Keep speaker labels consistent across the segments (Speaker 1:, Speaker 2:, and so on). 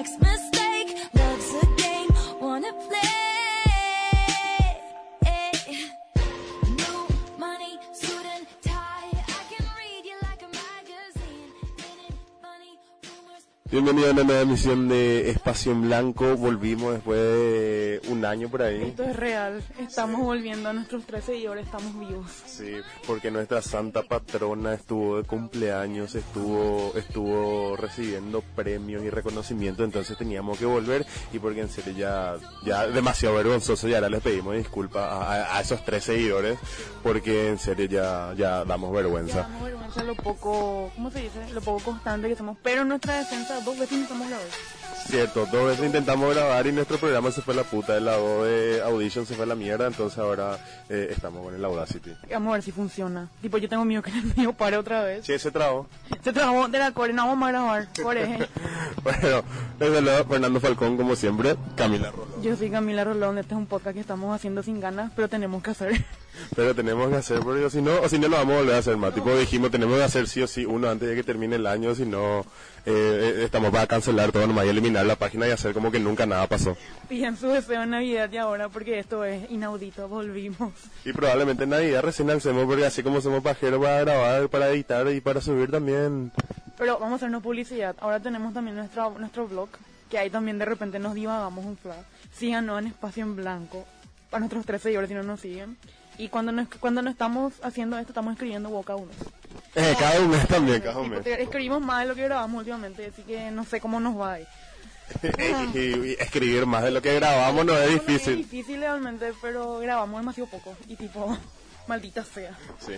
Speaker 1: next mistake. Love's a game, wanna play. New money, suit and tie. I can read you like a magazine.
Speaker 2: Bienvenido a una nueva emisión de Espacio en Blanco. Volvimos después de un año por ahí.
Speaker 3: Esto es real. Estamos volviendo a nuestros tres seguidores, estamos vivos.
Speaker 2: Sí, porque nuestra santa patrona estuvo de cumpleaños, estuvo estuvo recibiendo premios y reconocimiento, entonces teníamos que volver y porque en serio ya ya demasiado vergonzoso y ahora les pedimos disculpas a, a- esos tres seguidores porque en serio ya ya damos
Speaker 3: Ya
Speaker 2: vergüenza.
Speaker 3: damos vergüenza lo poco, ¿cómo se dice? Lo poco constante que somos. Pero en nuestra defensa dos veces intentamos grabar.
Speaker 2: Cierto, dos veces intentamos grabar y nuestro programa se fue la puta, el lado de Audition se fue la mierda, entonces ahora eh, estamos con el Audacity.
Speaker 3: Vamos a ver si funciona. Tipo, yo tengo miedo que el mío pare otra vez.
Speaker 2: Sí, ese trago.
Speaker 3: Se trabó de la core, no vamos a grabar. Por ejemplo.
Speaker 2: Bueno, desde luego Fernando Falcón como siempre, Camila Rolón.
Speaker 3: Yo soy Camila Rolón, este es un podcast que estamos haciendo sin ganas, pero tenemos que hacer.
Speaker 2: Pero tenemos que hacer, porque si no, o si no lo vamos a volver a hacer más. Tipo dijimos, tenemos que hacer sí o sí uno antes de que termine el año, si no, eh, eh, estamos para cancelar todo nomás y eliminar la página y hacer como que nunca nada pasó.
Speaker 3: Piden su deseo en Navidad y ahora, porque esto es inaudito, volvimos.
Speaker 2: Y probablemente en Navidad recién hacemos, porque así como somos pajeros para grabar, para editar y para subir también.
Speaker 3: Pero vamos a hacernos publicidad. Ahora tenemos también nuestro, nuestro blog, que ahí también de repente nos divagamos un flag. Síganos en Espacio en Blanco, para nuestros tres seguidores si no nos siguen. Y cuando no, cuando no estamos haciendo esto, estamos escribiendo boca uno.
Speaker 2: Eh, cada un mes también, cada mes.
Speaker 3: escribimos más de lo que grabamos últimamente, así que no sé cómo nos va ahí.
Speaker 2: y, escribir más de lo que grabamos no es
Speaker 3: Es
Speaker 2: difícil.
Speaker 3: difícil realmente, pero grabamos demasiado poco. Y tipo, maldita sea.
Speaker 2: Sí.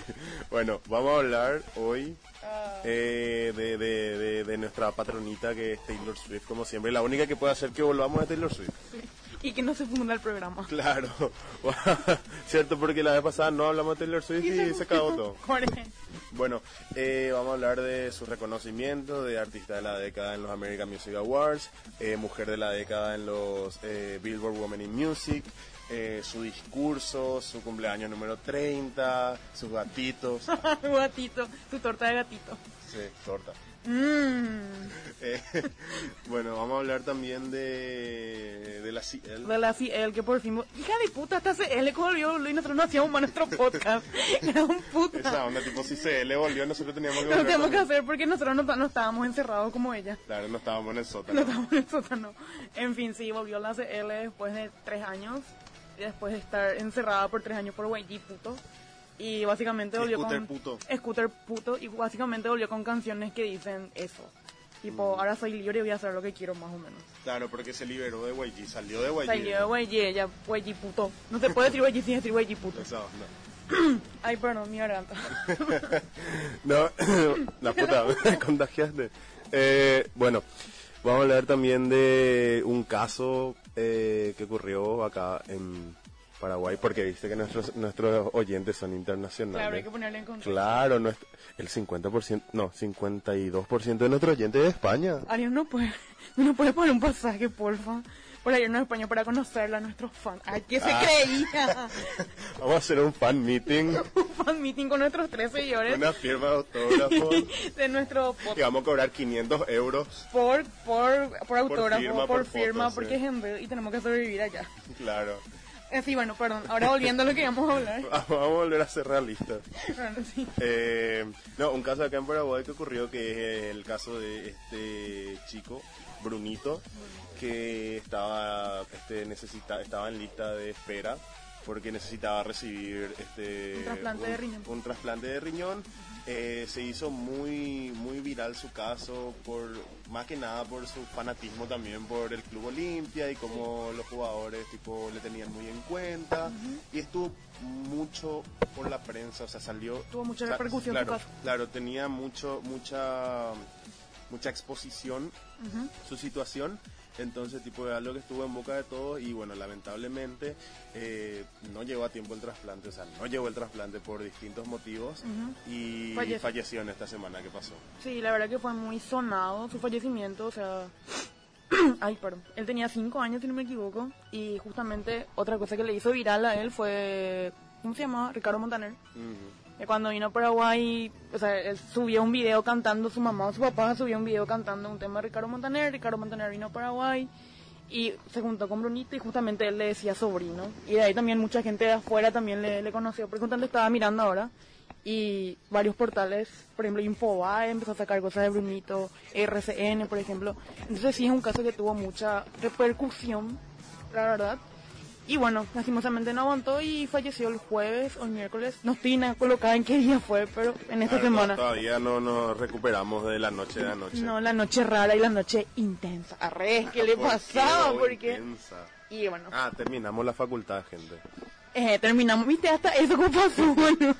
Speaker 2: Bueno, vamos a hablar hoy
Speaker 3: Ah.
Speaker 2: eh, de, de, de, de nuestra patronita que es Taylor Swift, como siempre. La única que puede hacer que volvamos a Taylor Swift.
Speaker 3: Y que no se funda el programa.
Speaker 2: Claro. Cierto, porque la vez pasada no hablamos de Taylor Swift y se acabó todo. Bueno, eh, vamos a hablar de su reconocimiento de artista de la década en los American Music Awards, eh, mujer de la década en los eh, Billboard Women in Music, eh, su discurso, su cumpleaños número 30, sus gatitos.
Speaker 3: gatito, tu torta de gatito.
Speaker 2: Sí, torta.
Speaker 3: Mmm.
Speaker 2: Eh, bueno, vamos a hablar también de, de la CL.
Speaker 3: de la CL que por fin hija de puta hasta CL volvió y nosotros no hacíamos más nuestro podcast era un puta
Speaker 2: Esa onda, tipo, si le volvió, nosotros teníamos que volver
Speaker 3: tenemos que
Speaker 2: también.
Speaker 3: hacer porque nosotros no, no estábamos encerrados como ella
Speaker 2: Claro, no estábamos en el
Speaker 3: no
Speaker 2: sótano.
Speaker 3: estábamos en el sótano en fin sí volvió la CL después de tres años después de estar encerrada por tres años por YG puto y básicamente volvió
Speaker 2: Scooter
Speaker 3: con
Speaker 2: puto.
Speaker 3: Scooter puto y básicamente volvió con canciones que dicen eso
Speaker 2: Mm.
Speaker 3: tipo ahora soy libre y voy a hacer lo que quiero más o menos
Speaker 2: Claro, porque se liberó de YG, salió de YG.
Speaker 3: Salió de YG, ella YG puto. No se puede decir YG sin decir YG puto.
Speaker 2: Esa onda.
Speaker 3: Ay, perdón, mi garganta.
Speaker 2: No, la puta, me contagiaste. Eh, bueno, vamos a hablar también de un caso eh, que ocurrió acá en Paraguay, porque viste que nuestros nuestros oyentes son internacionales.
Speaker 3: Claro, hay que ponerle en contexto.
Speaker 2: Claro, nuestro- el 50%, no, 52% de nuestros oyentes es de España.
Speaker 3: Ariel no puede, no puede poner un pasaje, porfa. Para irnos a España para conocerla a nuestros fans. Ay, ¿qué se
Speaker 2: Ah.
Speaker 3: creía?
Speaker 2: Vamos a hacer un fan meeting,
Speaker 3: un fan meeting con nuestros tres seguidores
Speaker 2: una firma de autógrafos
Speaker 3: de nuestro
Speaker 2: y
Speaker 3: podcast.
Speaker 2: vamos a cobrar 500 euros.
Speaker 3: Por, por, por autógrafo,
Speaker 2: firma,
Speaker 3: por,
Speaker 2: por
Speaker 3: firma,
Speaker 2: fotos,
Speaker 3: porque
Speaker 2: sí.
Speaker 3: es en vez y tenemos que sobrevivir allá.
Speaker 2: Claro.
Speaker 3: Eh, sí, bueno, perdón. Ahora volviendo a lo que íbamos a hablar.
Speaker 2: Vamos a volver a ser realistas.
Speaker 3: Bueno, sí.
Speaker 2: Eh, no, un caso acá en Paraguay que ocurrió que es el caso de este chico, Brunito, que estaba, este, necesita, estaba en lista de espera porque necesitaba recibir este
Speaker 3: Un trasplante de riñón.
Speaker 2: un trasplante de riñón. Eh, se hizo muy muy viral su caso por más que nada por su fanatismo también por el club Olimpia y como los jugadores tipo le tenían muy en cuenta. Y estuvo mucho por la prensa o sea salió
Speaker 3: Tuvo mucha repercusión
Speaker 2: claro,
Speaker 3: caso.
Speaker 2: claro tenía mucho mucha mucha exposición su situación entonces tipo era algo que estuvo en boca de todos y bueno lamentablemente eh, no llegó a tiempo el trasplante o sea no llegó el trasplante por distintos motivos y
Speaker 3: Falleció.
Speaker 2: falleció en esta semana que pasó
Speaker 3: Sí, la verdad que fue muy sonado su fallecimiento, o sea... Ay, perdón. Él tenía cinco años, si no me equivoco, y justamente otra cosa que le hizo viral a él fue... ¿Cómo se llamaba? Ricardo Montaner.
Speaker 2: Ujú.
Speaker 3: Cuando vino a Paraguay, o sea, él subió un video cantando, su mamá o su papá subió un video cantando un tema de Ricardo Montaner. Ricardo Montaner vino a Paraguay y se juntó con Brunito y justamente él le decía sobrino. Y de ahí también mucha gente de afuera también le, le conoció, porque justamente estaba mirando ahora. Y varios portales, por ejemplo, Infobae empezó a sacar cosas de Brunito, RCN, por ejemplo. Entonces sí es un caso que tuvo mucha repercusión, la verdad. Y bueno, lastimosamente no aguantó y falleció el jueves o el miércoles. No estoy nada colocada en qué día fue, pero en esta
Speaker 2: Claro, no,
Speaker 3: semana.
Speaker 2: todavía no nos recuperamos de la noche de anoche.
Speaker 3: No, la noche rara y la noche intensa. Arre, ¿qué le
Speaker 2: ¿Por qué,
Speaker 3: pasaba?
Speaker 2: oh,
Speaker 3: Porque...
Speaker 2: intensa?
Speaker 3: Y bueno,
Speaker 2: Ah, terminamos la facultad, gente.
Speaker 3: eh, terminamos, viste, hasta eso cómo pasó, bueno.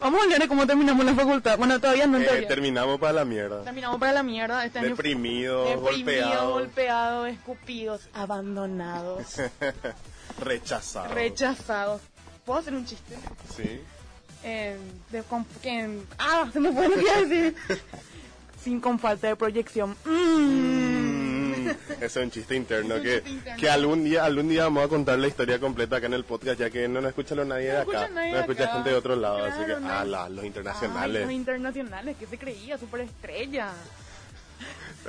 Speaker 3: Vamos a hablar de cómo terminamos la facultad. Bueno, todavía no
Speaker 2: Eh, terminamos para la mierda.
Speaker 3: Terminamos para la mierda. Este año
Speaker 2: Deprimidos,
Speaker 3: Deprimidos,
Speaker 2: golpeados,
Speaker 3: golpeados, escupidos, abandonados,
Speaker 2: rechazados.
Speaker 3: rechazados. ¿Puedo hacer un chiste?
Speaker 2: Sí.
Speaker 3: Eh, de, con, que, ah, se me fue lo que. Sin con falta de proyección. Mm.
Speaker 2: Mm, ese es un chiste interno
Speaker 3: un
Speaker 2: que,
Speaker 3: chiste interno.
Speaker 2: que algún día algún día vamos a contar la historia completa acá en el podcast ya que no nos escucha nadie de acá
Speaker 3: nadie
Speaker 2: no escucha gente de otro lado así que
Speaker 3: no.
Speaker 2: ah, la- los
Speaker 3: Ay,
Speaker 2: internacionales
Speaker 3: los internacionales, que se creía? Superestrella.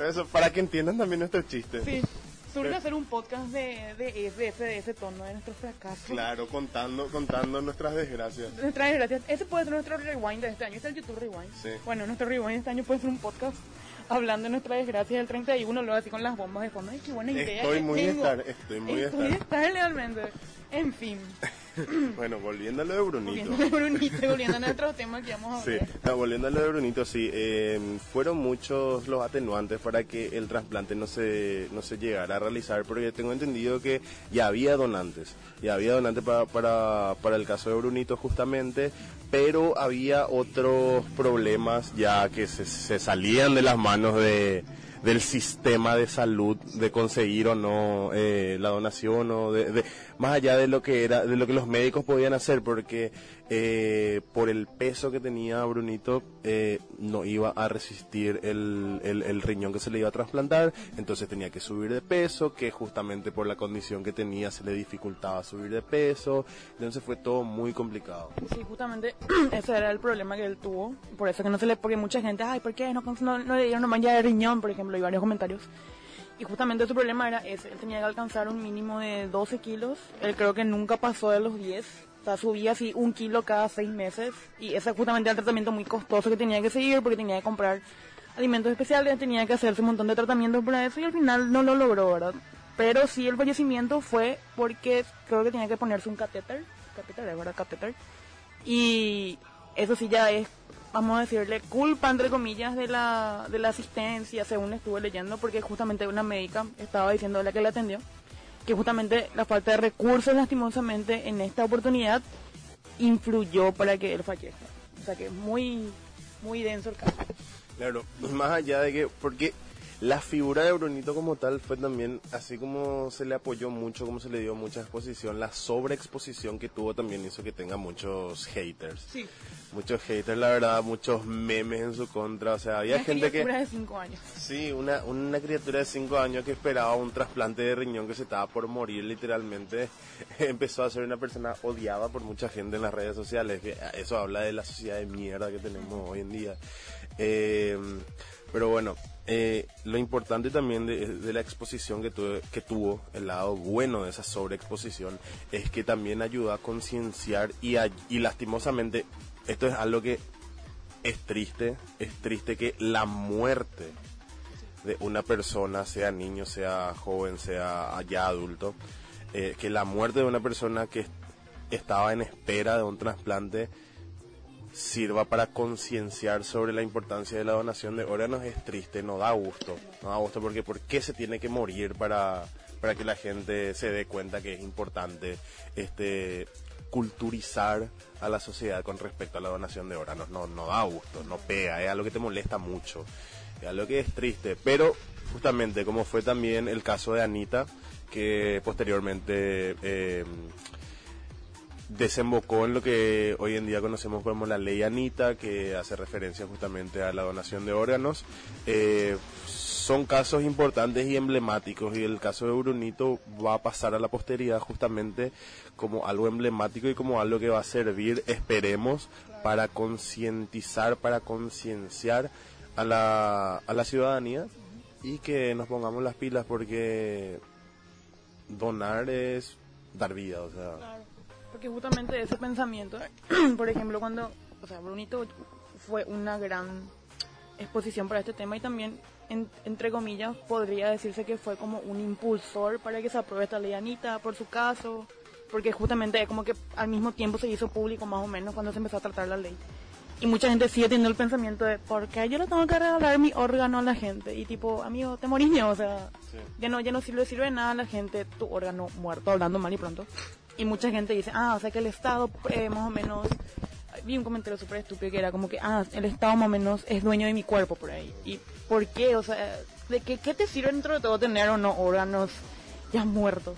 Speaker 2: eso para que entiendan también nuestros chistes
Speaker 3: Sí. Surge hacer un podcast de, de, ese, de ese, tono, de nuestros fracasos.
Speaker 2: claro contando contando nuestras desgracias
Speaker 3: Nuestra desgracia. Ese puede ser nuestro rewind de este año. Este es el YouTube Rewind.
Speaker 2: Sí.
Speaker 3: Bueno, nuestro rewind de este año puede ser un podcast hablando de nuestra desgracia del 31, luego así con las bombas de fondo. Ay, qué buena idea.
Speaker 2: estoy muy
Speaker 3: tengo.
Speaker 2: estar estoy muy
Speaker 3: Estoy de
Speaker 2: estar
Speaker 3: estar realmente. En fin.
Speaker 2: bueno volviendo a lo de Brunito
Speaker 3: Volviendo a Brunito, volviendo a nuestro tema que vamos a
Speaker 2: Sí,
Speaker 3: hablar.
Speaker 2: no, volviendo a lo de Brunito, sí, eh, fueron muchos los atenuantes para que el trasplante no se, no se llegara a realizar, porque tengo entendido que ya había donantes, ya había donantes para, para, para el caso de Brunito justamente, pero había otros problemas ya que se, se salían de las manos de del sistema de salud de conseguir o no eh, la donación o de, de- más allá de lo que era de lo que los médicos podían hacer porque eh, por el peso que tenía Brunito eh, no iba a resistir el, el, el riñón que se le iba a trasplantar entonces tenía que subir de peso que justamente por la condición que tenía se le dificultaba subir de peso entonces fue todo muy complicado
Speaker 3: Sí, justamente ese era el problema que él tuvo. Por eso que no se le, porque mucha gente, ay, ¿por qué no, no, no le dieron una mancha de riñón, por ejemplo, y varios comentarios. Y justamente su problema era ese, él tenía que alcanzar un mínimo de 12 kilos, él creo que nunca pasó de los 10, o sea, subía así un kilo cada seis meses, y ese justamente era el tratamiento muy costoso que tenía que seguir, porque tenía que comprar alimentos especiales, tenía que hacerse un montón de tratamientos para eso, y al final no lo logró, ¿verdad? Pero sí el fallecimiento fue porque creo que tenía que ponerse un catéter, catéter, ¿verdad? Catéter. Y eso sí ya es, vamos a decirle, culpa, entre comillas, de la, de la asistencia, según estuve leyendo, porque justamente una médica estaba diciendo la que la atendió, que justamente la falta de recursos, lastimosamente, en esta oportunidad, influyó para que él fallezca. O sea que es muy, muy denso el caso.
Speaker 2: Claro, más allá de que, porque la figura de Brunito como tal fue también, así como se le apoyó mucho, como se le dio mucha exposición, la sobreexposición que tuvo también hizo que tenga muchos haters.
Speaker 3: Sí.
Speaker 2: Muchos haters, la verdad, muchos memes en su contra, o sea, había
Speaker 3: Una
Speaker 2: gente que...
Speaker 3: criatura de 5 años.
Speaker 2: Sí, una, una criatura de 5 años que esperaba un trasplante de riñón que se estaba por morir literalmente, empezó a ser una persona odiada por mucha gente en las redes sociales. Eso habla de la sociedad de mierda que tenemos hoy en día. Eh, pero bueno, eh, lo importante también de, de la exposición que, tuve- que tuvo, el lado bueno de esa sobreexposición, es que también ayuda a concienciar y, a- y lastimosamente, esto es algo que es triste, es triste que la muerte de una persona, sea niño, sea joven, sea ya adulto, eh, que la muerte de una persona que est- estaba en espera de un trasplante sirva para concienciar sobre la importancia de la donación de órganos es triste, no da gusto, no da gusto porque ¿por qué se tiene que morir para, para que la gente se dé cuenta que es importante este culturizar a la sociedad con respecto a la donación de órganos? No, no da gusto, no pega, es algo que te molesta mucho, es algo que es triste, pero justamente como fue también el caso de Anita, que posteriormente eh, desembocó en lo que hoy en día conocemos como la ley Anita, que hace referencia justamente a la donación de órganos. Eh, son casos importantes y emblemáticos y el caso de Brunito va a pasar a la posteridad justamente como algo emblemático y como algo que va a servir, esperemos, para concientizar, para concienciar a la, a la ciudadanía y que nos pongamos las pilas porque donar es dar vida, o sea,
Speaker 3: Claro, porque justamente ese pensamiento, por ejemplo, cuando, o sea, Brunito fue una gran exposición para este tema y también, en- entre comillas, podría decirse que fue como un impulsor para que se apruebe esta ley Anita por su caso, porque justamente como que al mismo tiempo se hizo público más o menos cuando se empezó a tratar la ley. Y mucha gente sigue teniendo el pensamiento de, ¿por qué yo le tengo que regalar mi órgano a la gente? Y tipo, amigo, te morís, o sea, ya no, ya no sirve, sirve nada a la gente tu órgano muerto, hablando mal y pronto. Y mucha gente dice, ah, o sea que el Estado, eh, más o menos, vi un comentario súper estúpido que era como que, ah, el Estado más o menos es dueño de mi cuerpo por ahí. ¿Y por qué? O sea, ¿de qué, qué te sirve dentro de todo tener o no órganos ya muertos?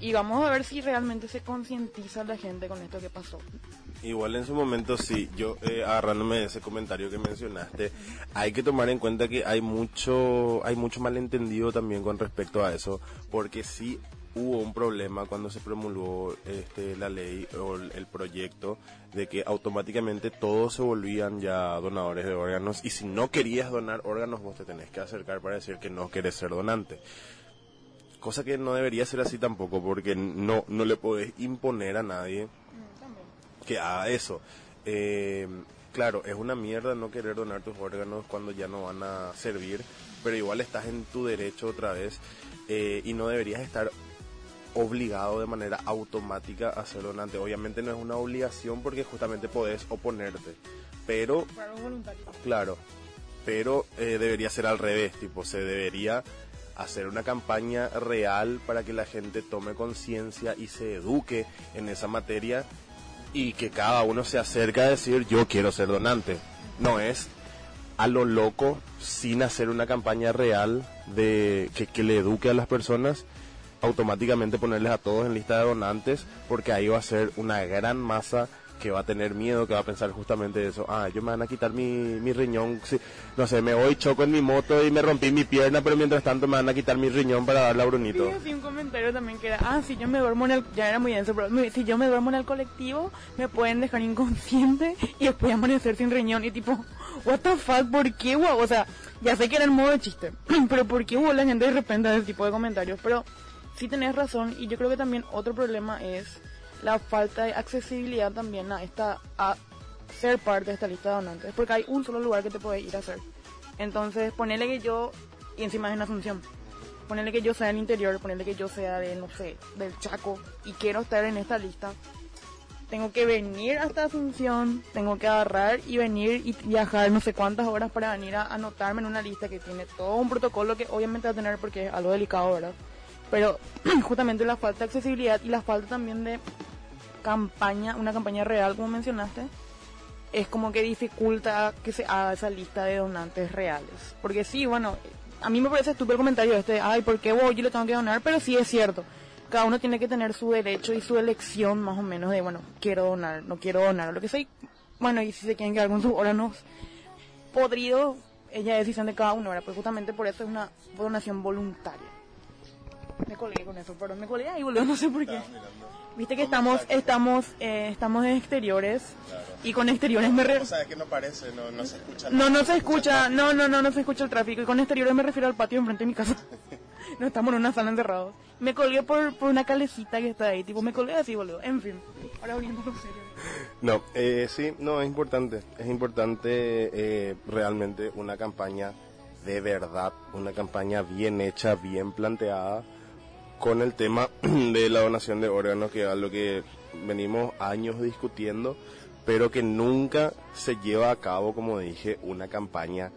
Speaker 3: Y vamos a ver si realmente se concientiza la gente con esto que pasó.
Speaker 2: Igual en su momento sí, yo eh, agarrándome de ese comentario que mencionaste, hay que tomar en cuenta que hay mucho, hay mucho malentendido también con respecto a eso, porque sí hubo un problema cuando se promulgó este, la ley o el, proyecto de que automáticamente todos se volvían ya donadores de órganos y si no querías donar órganos vos te tenés que acercar para decir que no querés ser donante cosa que no debería ser así tampoco porque no no le podés imponer a nadie que haga eso. Eh, claro, es una mierda no querer donar tus órganos cuando ya no van a servir, pero igual estás en tu derecho otra vez eh, y no deberías estar obligado de manera automática a ser donante. Obviamente no es una obligación porque justamente podés oponerte, pero
Speaker 3: Para los voluntarios.
Speaker 2: Claro, pero eh, debería ser al revés, tipo, se debería hacer una campaña real para que la gente tome conciencia y se eduque en esa materia y que cada uno se acerque a decir yo quiero ser donante. No es a lo loco sin hacer una campaña real de que, que le eduque a las personas automáticamente ponerles a todos en lista de donantes porque ahí va a ser una gran masa que va a tener miedo, que va a pensar justamente eso, ah, yo me van a quitar mi, mi riñón, si- no sé, me voy, choco en mi moto y me rompí mi pierna, pero mientras tanto me van a quitar mi riñón para darle a Brunito.
Speaker 3: Sí, un comentario también que era, ah, si yo me duermo en el, ya era muy denso, pero si yo me duermo en el colectivo, me pueden dejar inconsciente y después amanecer sin riñón y tipo, what the fuck, ¿por qué, guau? O sea, ya sé que era el modo de chiste, pero ¿por qué hubo la gente de repente ese tipo de comentarios? Pero sí tenés razón y yo creo que también otro problema es la falta de accesibilidad también a esta, a ser parte de esta lista de donantes, porque hay un solo lugar que te puedes ir a hacer. Entonces, ponele que yo, y encima es en Asunción, ponerle que yo sea del interior, ponerle que yo sea de, no sé, del Chaco y quiero estar en esta lista, tengo que venir hasta Asunción, tengo que agarrar y venir y viajar no sé cuántas horas para venir a anotarme en una lista que tiene todo un protocolo que obviamente va a tener porque es algo delicado, ¿verdad? Pero justamente la falta de accesibilidad y la falta también de campaña, una campaña real como mencionaste, es como que dificulta que se haga esa lista de donantes reales. Porque sí, bueno, a mí me parece estúpido el comentario este, ay, ¿por qué vos yo le tengo que donar? Pero sí es cierto. Cada uno tiene que tener su derecho y su elección más o menos de, bueno, quiero donar, no quiero donar, lo que sea. Bueno, y si se quieren quedar con sus órganos podridos, es ya decisión de cada uno, ¿verdad? Pues justamente por eso es una donación voluntaria. Me colgué con eso, perdón, me colgué ahí, boludo, no sé por qué. Viste que estamos, estamos, eh, estamos en exteriores y con exteriores me re-
Speaker 2: O sea, es que no parece, no, no se escucha
Speaker 3: no, no se escucha, no, no, no, no se escucha el tráfico. Y con exteriores me refiero al patio enfrente de mi casa. No estamos en una sala encerrados. Me colgué por, por una calecita que está ahí, tipo, me colgué así, boludo. En fin, ahora volviendo en serio.
Speaker 2: No, eh, sí, no, es importante. Es importante eh, realmente una campaña de verdad, una campaña bien hecha, bien planteada, con el tema de la donación de órganos, que es algo que venimos años discutiendo, pero que nunca se lleva a cabo, como dije, una campaña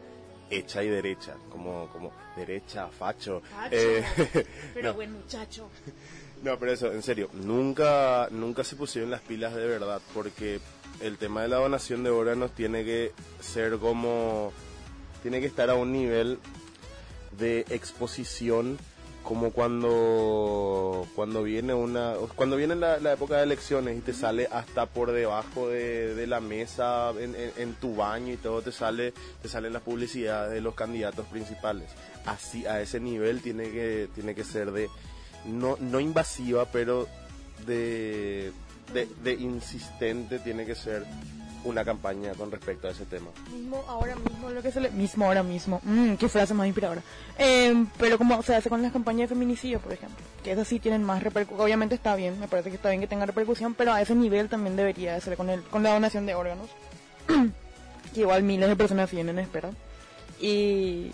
Speaker 2: hecha y derecha, como, como derecha, facho. Eh,
Speaker 3: Pero
Speaker 2: no.
Speaker 3: buen muchacho.
Speaker 2: No, pero eso, en serio, nunca, nunca se pusieron las pilas de verdad, porque el tema de la donación de órganos tiene que ser como, tiene que estar a un nivel de exposición como cuando cuando viene una cuando viene la, época de elecciones y te sale hasta por debajo de, de la mesa en, en- tu baño y todo te sale te salen las publicidades de los candidatos principales. Así a ese nivel tiene que tiene que ser de no no invasiva pero de, de insistente tiene que ser una campaña con respecto a ese tema
Speaker 3: Mismo ahora mismo lo que se le... Mismo ahora mismo. Mm, qué frase más inspiradora. Eh, pero como se hace con las campañas de feminicidio, por ejemplo. Que esas sí tienen más repercusión. Obviamente está bien, me parece que está bien que tenga repercusión, pero a ese nivel también debería de ser con, el, con la donación de órganos. que igual miles de personas vienen en espera. Y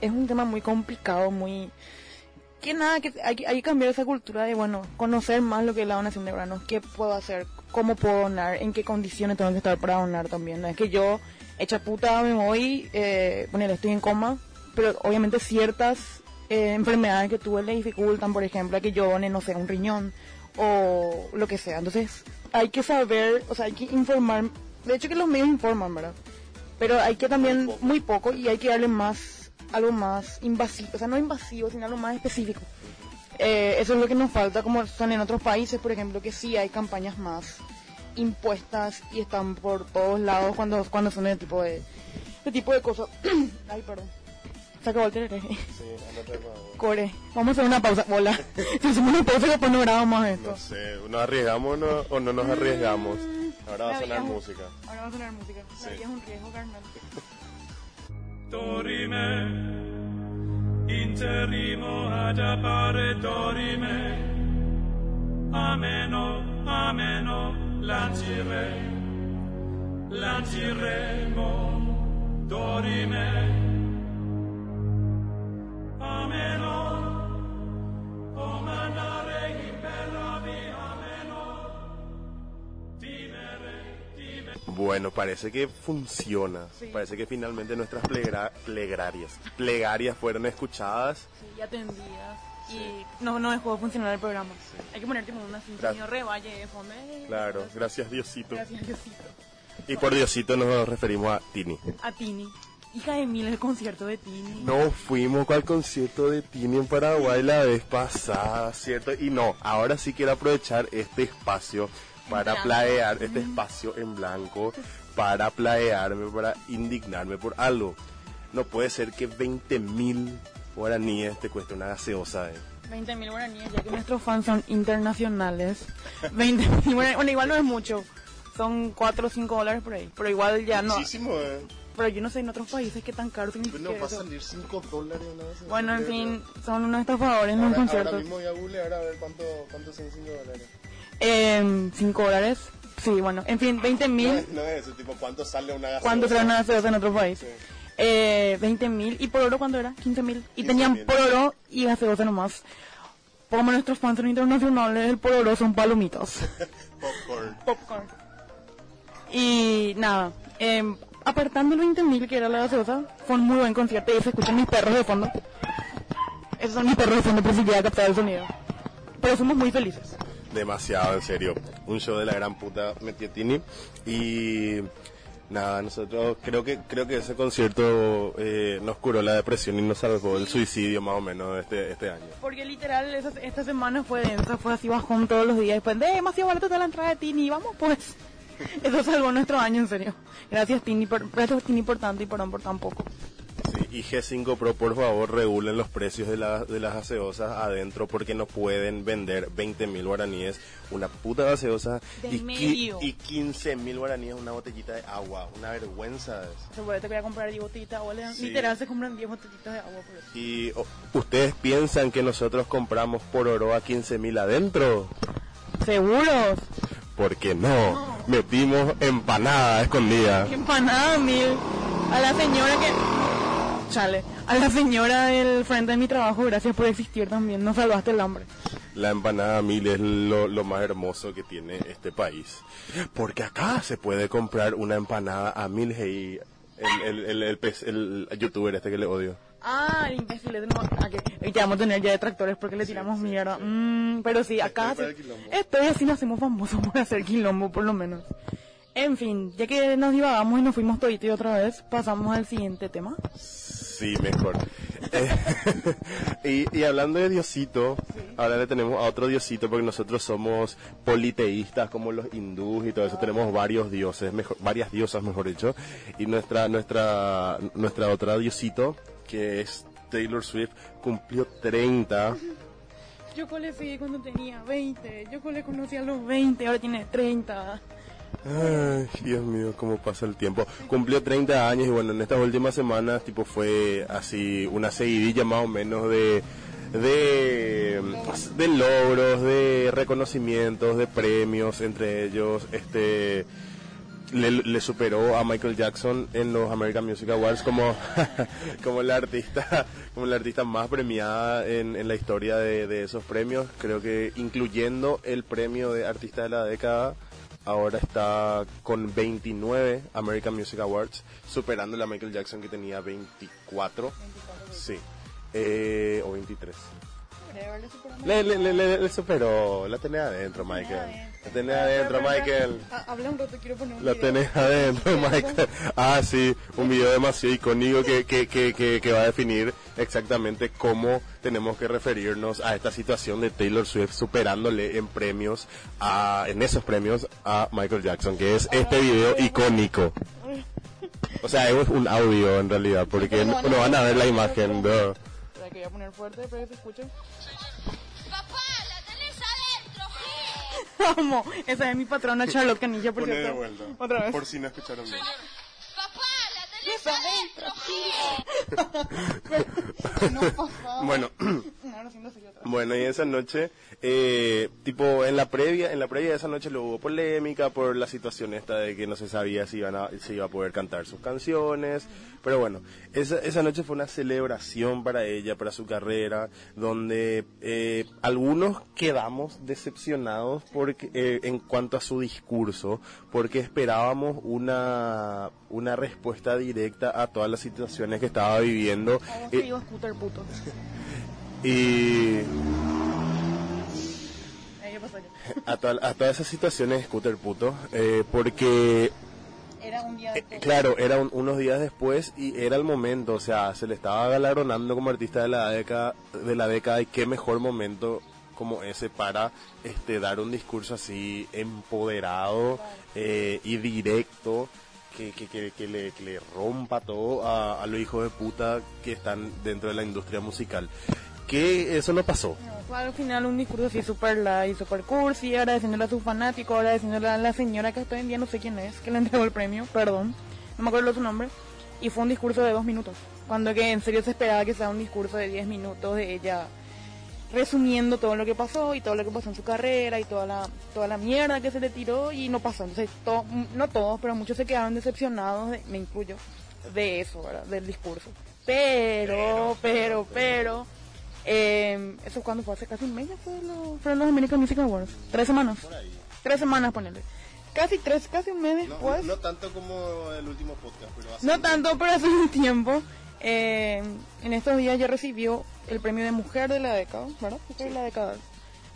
Speaker 3: es un tema muy complicado, muy... Que nada, que hay, que- hay que cambiar esa cultura de, bueno, conocer más lo que es la donación de órganos, qué puedo hacer, cómo puedo donar, en qué condiciones tengo que estar para donar también. No es que yo, hecha puta, me voy, eh, ponele, estoy en coma, pero obviamente ciertas eh, enfermedades que tuve le dificultan, por ejemplo, a que yo done, no sé, un riñón o lo que sea. Entonces, hay que saber, o sea, hay que informar. De hecho, que los medios informan, ¿verdad? Pero hay que también,
Speaker 2: Muy poco.
Speaker 3: muy poco, y hay que darle más, algo más invasivo, o sea, no invasivo, sino algo más específico. Eh, eso es lo que nos falta, como son en otros países, por ejemplo, que sí hay campañas más impuestas y están por todos lados cuando, cuando son ese tipo de, ese tipo de cosas. Ay, perdón. Se acabó el tereré. Core, vamos a hacer una pausa. Hola. Si hacemos una pausa, después no grabamos esto.
Speaker 2: No sé, ¿nos arriesgamos o no, o no nos arriesgamos? Ahora va a sonar música.
Speaker 3: Ahora va a sonar música.
Speaker 2: Sí.
Speaker 3: es un riesgo, carnal.
Speaker 4: dorime, interimo ad appare dorime, ameno, ameno, lancire, lanciremo, dorime, ameno, o mandare
Speaker 2: Bueno, parece que funciona.
Speaker 3: Sí.
Speaker 2: Parece que finalmente nuestras plegra- plegarias, plegarias fueron escuchadas.
Speaker 3: Sí, atendidas. Y no, no dejó de funcionar el programa. Hay que poner tipo una sintonía revalle de fondo.
Speaker 2: Claro, gracias Diosito.
Speaker 3: Gracias, Diosito.
Speaker 2: Y por Diosito nos referimos a Tini.
Speaker 3: A Tini. Hija de mil, el concierto de Tini.
Speaker 2: No fuimos al concierto de Tini en Paraguay la vez pasada, ¿cierto? Y no, ahora sí quiero aprovechar este espacio para planear, este espacio en blanco, para planearme, para indignarme por algo. No puede ser que 20 mil guaraníes te cueste una gaseosa, eh.
Speaker 3: 20 mil guaraníes, ya que nuestros fans son internacionales. 20 mil guaraníes. Bueno, igual no es mucho. Son 4 o 5 dólares por ahí. Pero igual ya no.
Speaker 2: Muchísimo, eh.
Speaker 3: Pero yo no sé en otros países qué tan caro significa
Speaker 2: No va a salir 5 dólares una gaseosa.
Speaker 3: Bueno, en fin, son unos estafadores en los
Speaker 2: Ahora, ahora
Speaker 3: conciertos.
Speaker 2: mismo voy a googlear a ver cuánto, cuánto son 5 dólares.
Speaker 3: Eh, 5 dólares. Sí, bueno, en fin, 20
Speaker 2: No,
Speaker 3: mil.
Speaker 2: es- no es eso, tipo, ¿cuánto sale una gaseosa?
Speaker 3: ¿Cuánto será una gaseosa en otro país?
Speaker 2: Sí.
Speaker 3: Eh, 20 mil. ¿Y por oro cuánto era? 15 mil. Y
Speaker 2: 15.000.
Speaker 3: tenían por oro y gaseosa nomás. Como nuestros fans son internacionales, el por oro son palomitas.
Speaker 2: Popcorn.
Speaker 3: Popcorn. Y nada, eh, apartando el 20 mil que era la gaseosa, fue un muy buen concierto y se escuchan mis perros de fondo. Esos son mis perros de fondo por si quería captar el sonido. Pero somos muy felices.
Speaker 2: Demasiado, en serio. Un show de la gran puta metió Tini. Y nada, nosotros creo que creo que ese concierto eh, nos curó la depresión y nos salvó el suicidio más o menos este, este año.
Speaker 3: Porque literal, esa- esta semana fue densa, fue así bajón todos los días. Después, de demasiado barato está la entrada de Tini, vamos pues. Eso salvó nuestro año, en serio. Gracias Tini por, gracias Tini por tanto y por por tan poco.
Speaker 2: Y G5 Pro, por favor, regulen los precios de, la- de las gaseosas adentro porque no pueden vender 20 mil guaraníes una puta gaseosa
Speaker 3: De
Speaker 2: y,
Speaker 3: medio.
Speaker 2: y 15 mil guaraníes una botellita de agua. Una vergüenza. es.
Speaker 3: Seguro te voy a comprar 10 botellitas de agua. le-
Speaker 2: Sí.
Speaker 3: Literal se compran 10 botellitas de agua por eso.
Speaker 2: Y oh, ustedes piensan que nosotros compramos por oro a 15 mil adentro.
Speaker 3: ¿Seguros?
Speaker 2: Porque no, metimos empanada escondida.
Speaker 3: Empanada mil. A la señora que... Chale. A la señora del frente de mi trabajo, gracias por existir también. Nos salvaste el hambre.
Speaker 2: La empanada mil es lo, lo más hermoso que tiene este país. Porque acá se puede comprar una empanada a mil hey, el, el, el, el, pez- el youtuber este que le odio.
Speaker 3: Ah, el imbécil. no- que- y vamos a tener ya detractores porque le tiramos mierda. Mm, pero sí, acá...
Speaker 2: Estoy
Speaker 3: se-. Estoy así nos hacemos famosos por hacer quilombo, por lo menos. En fin, ya que nos divagamos y nos fuimos todito y otra vez, pasamos al siguiente tema.
Speaker 2: Sí, mejor. Eh, y, y hablando de Diosito, ahora le tenemos a otro Diosito porque nosotros somos politeístas como los hindús y todo eso. Tenemos varios dioses, varias diosas, mejor dicho. Y nuestra, nuestra, nuestra otra Diosito, que es Taylor Swift, cumplió 30.
Speaker 3: Yo le seguí cuando tenía 20. Yo le conocí a los 20, ahora tiene 30.
Speaker 2: Ay, Dios mío, cómo pasa el tiempo. Cumplió 30 años y bueno, en estas últimas semanas tipo fue así una seguidilla más o menos de de, de logros, de reconocimientos, de premios, entre ellos este le, superó a Michael Jackson en los American Music Awards como, como la artista como la artista más premiada en, en la historia de, de esos premios creo que incluyendo el premio de artista de la década ahora está con 29 American Music Awards, superando a Michael Jackson que tenía 24. Sí, eh, o 23. Le, le, le, le- superó, la tenés adentro, Michael. La tenés adentro, Michael.
Speaker 3: Ah, Habla un rato, quiero poner un
Speaker 2: La
Speaker 3: video.
Speaker 2: tenés adentro, Michael. Ah, sí, un video demasiado icónico que, que, que, que, que va a definir exactamente cómo tenemos que referirnos a esta situación de Taylor Swift superándole en premios, a, en esos premios, a Michael Jackson, que es este video icónico. O sea, es un audio en realidad, porque no, no van a ver la imagen.
Speaker 3: voy a poner fuerte para que se escuche. Vamos, esa es mi patrona Charlotte Canilla, por
Speaker 2: Poné de
Speaker 3: cierto.
Speaker 2: vuelta,
Speaker 3: Otra vez.
Speaker 2: por si no escucharon bien.
Speaker 1: Tenés adentro.
Speaker 3: No.
Speaker 2: Bueno. Bueno, y esa noche, eh, tipo, en la previa, en la previa de esa noche lo hubo polémica por la situación esta de que no se sabía si iban a, si iba a poder cantar sus canciones, pero bueno, esa, esa noche fue una celebración para ella, para su carrera, donde eh, algunos quedamos decepcionados porque, eh, en cuanto a su discurso, porque esperábamos una, una respuesta directa a todas las situaciones que estaba viviendo.
Speaker 3: A
Speaker 2: eh,
Speaker 3: digo scooter puto.
Speaker 2: y a, toda- a todas esas situaciones, Scooter puto, eh, porque
Speaker 3: Era un día
Speaker 2: Eh,
Speaker 3: después.
Speaker 2: claro, era un- unos días después y era el momento, o sea, se le estaba galardonando como artista de la década, de la década y qué mejor momento como ese para este dar un discurso así empoderado eh, y directo que, que, que, que le, que le rompa todo a, a los hijos de puta que están dentro de la industria musical. Que eso no pasó.
Speaker 3: No, al final un discurso así super light, super cursi, agradeciéndole a sus fanáticos, agradeciéndole a la señora que está en día, no sé quién es, que le entregó el premio, perdón, no me acuerdo su nombre, y fue un discurso de dos minutos, cuando que en serio se esperaba que sea un discurso de diez minutos de ella resumiendo todo lo que pasó y todo lo que pasó en su carrera y toda la toda la mierda que se le tiró y no pasó. Entonces, to- no todos, pero muchos se quedaron decepcionados, de- me incluyo, de eso, ¿verdad? Del discurso. Pero, pero, pero, eh, eso cuando fue hace casi un mes ya fue lo- fueron los American Music Awards. Tres semanas. Tres semanas, ponele. Casi tres, casi un mes después.
Speaker 2: tanto como el último podcast, pero
Speaker 3: No tanto, pero hace un tiempo. Eh, en estos días ya recibió el premio de Mujer de la Década, ¿verdad? De la Década.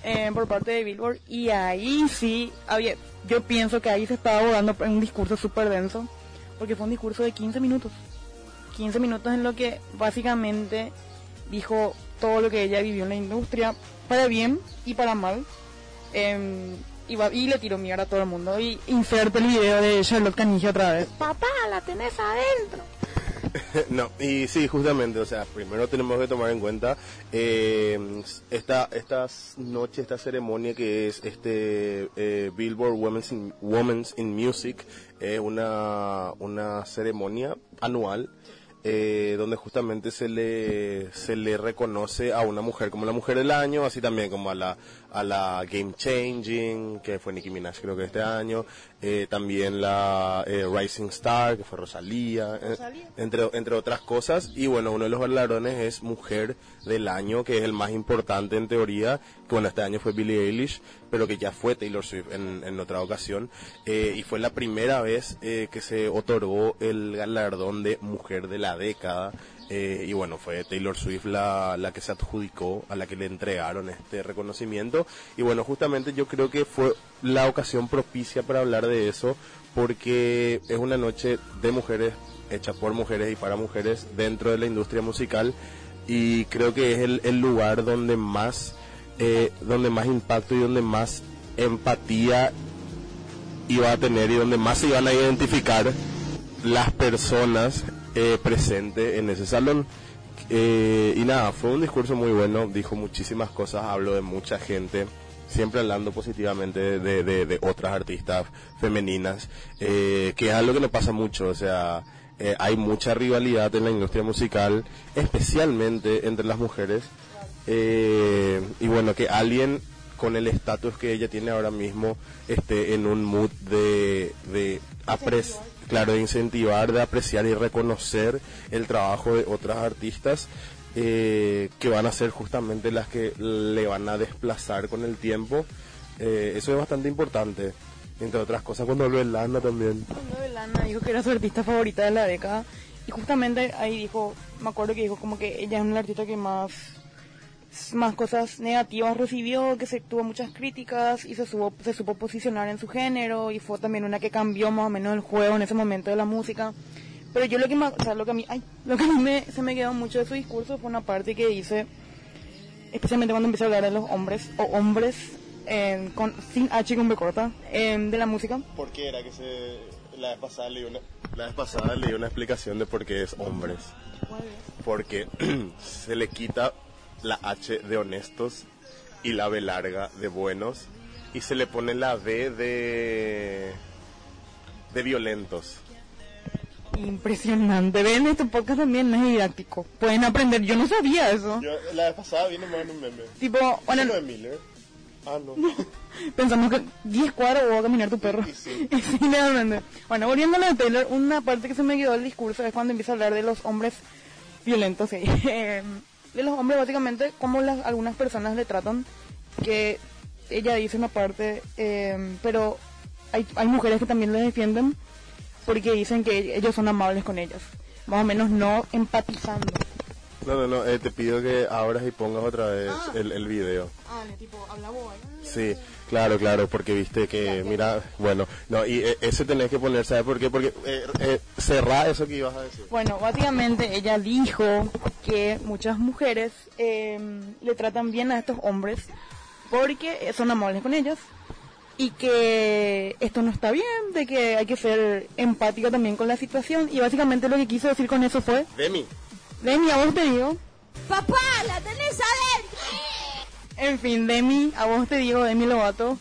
Speaker 3: eh, por parte de Billboard. Y ahí sí, había, yo pienso que ahí se estaba abogando por un discurso súper denso. Porque fue un discurso de 15 minutos. 15 minutos en lo que básicamente dijo todo lo que ella vivió en la industria, para bien y para mal. Eh, y, va- le tiró mierda a todo el mundo. Y inserte el video de Charlotte Caniggia otra vez. Papá, la tenés adentro.
Speaker 2: No, y sí, justamente, o sea, primero tenemos que tomar en cuenta eh, esta, esta noche, esta ceremonia que es este eh, Billboard Women's in, Women's in Music, es una, una ceremonia anual eh, donde justamente se le, se le reconoce a una mujer como la mujer del año, así también como a la, a la Game Changing, que fue Nicki Minaj creo que este año, eh, también la eh, Rising Star, que fue Rosalía, eh, entre, entre otras cosas. Y bueno, uno de los galardones es Mujer del Año, que es el más importante en teoría, que bueno, este año fue Billie Eilish, pero que ya fue Taylor Swift en, en otra ocasión. eh, y fue la primera vez eh, que se otorgó el galardón de Mujer de la Década. Eh, y bueno, fue Taylor Swift la, la que se adjudicó, a la que le entregaron este reconocimiento. Y bueno, justamente yo creo que fue la ocasión propicia para hablar de eso, porque es una noche de mujeres hecha por mujeres y para mujeres dentro de la industria musical y creo que es el, el lugar donde más eh, donde más impacto y donde más empatía iba a tener y donde más se iban a identificar las personas eh, presentes en ese salón. Eh, y nada, fue un discurso muy bueno, dijo muchísimas cosas, habló de mucha gente, siempre hablando positivamente de, de- de otras artistas femeninas, eh, que es algo que no pasa mucho, o sea, eh, hay mucha rivalidad en la industria musical, especialmente entre las mujeres, y bueno, que alguien con el estatus que ella tiene ahora mismo esté en un mood de, de apres- claro, de incentivar, de apreciar y reconocer el trabajo de otras artistas eh, que van a ser justamente las que le van a desplazar con el tiempo. Eh, eso es bastante importante. Entre otras cosas, cuando habló Lana también.
Speaker 3: Cuando Lana dijo que era su artista favorita de la década y justamente ahí dijo, me acuerdo que dijo como que ella es una artista que más más cosas negativas recibió, que se tuvo muchas críticas y se, supo, se supo posicionar en su género y fue también una que cambió más o menos el juego en ese momento de la música. Pero yo lo que, más, o sea, lo que a mí, ay, lo que a mí me, se me quedó mucho de su discurso fue una parte que dice, especialmente cuando empieza a hablar de los hombres o hombres eh, con, sin H y con B corta eh, de la música.
Speaker 2: ¿Por qué era que se... La vez pasada leí una, la vez pasada leí una explicación de por qué es hombres. Porque se le quita la H de honestos y la B larga de buenos y se le pone la B de de violentos.
Speaker 3: Impresionante. Ven, este podcast también es didáctico. Pueden aprender. Yo no sabía eso.
Speaker 2: la vez pasada vine más en un meme.
Speaker 3: Tipo, bueno,
Speaker 2: de Miller? Ah, no.
Speaker 3: pensamos que 10 cuadras va a caminar tu perro.
Speaker 2: Y sí.
Speaker 3: Sí. Bueno, volviendo a Taylor, una parte que se me quedó del discurso es cuando empieza a hablar de los hombres violentos. Eh, de los hombres, básicamente, cómo las, algunas personas le tratan. Que ella dice una parte, eh, pero hay, hay mujeres que también le defienden porque dicen que ellos son amables con ellas. Más o menos no empatizando.
Speaker 2: No, no, no, eh, te pido que abras y pongas otra vez el, el video.
Speaker 3: Ah, tipo, habla vos.
Speaker 2: Sí, claro, claro, porque viste que, mira, bueno, no, y eh, ese tenés que poner, ¿sabes por qué? Porque eh, eh, cerrá eso que ibas a decir.
Speaker 3: Bueno, básicamente ella dijo que muchas mujeres eh, le tratan bien a estos hombres porque son amables con ellas y que esto no está bien, de que hay que ser empática también con la situación y básicamente lo que quiso decir con eso fue,
Speaker 2: Demi,
Speaker 3: Demi, a vos te digo,
Speaker 1: Papá, la tenés adentro.
Speaker 3: en fin, Demi, a vos te digo, Demi Lovato,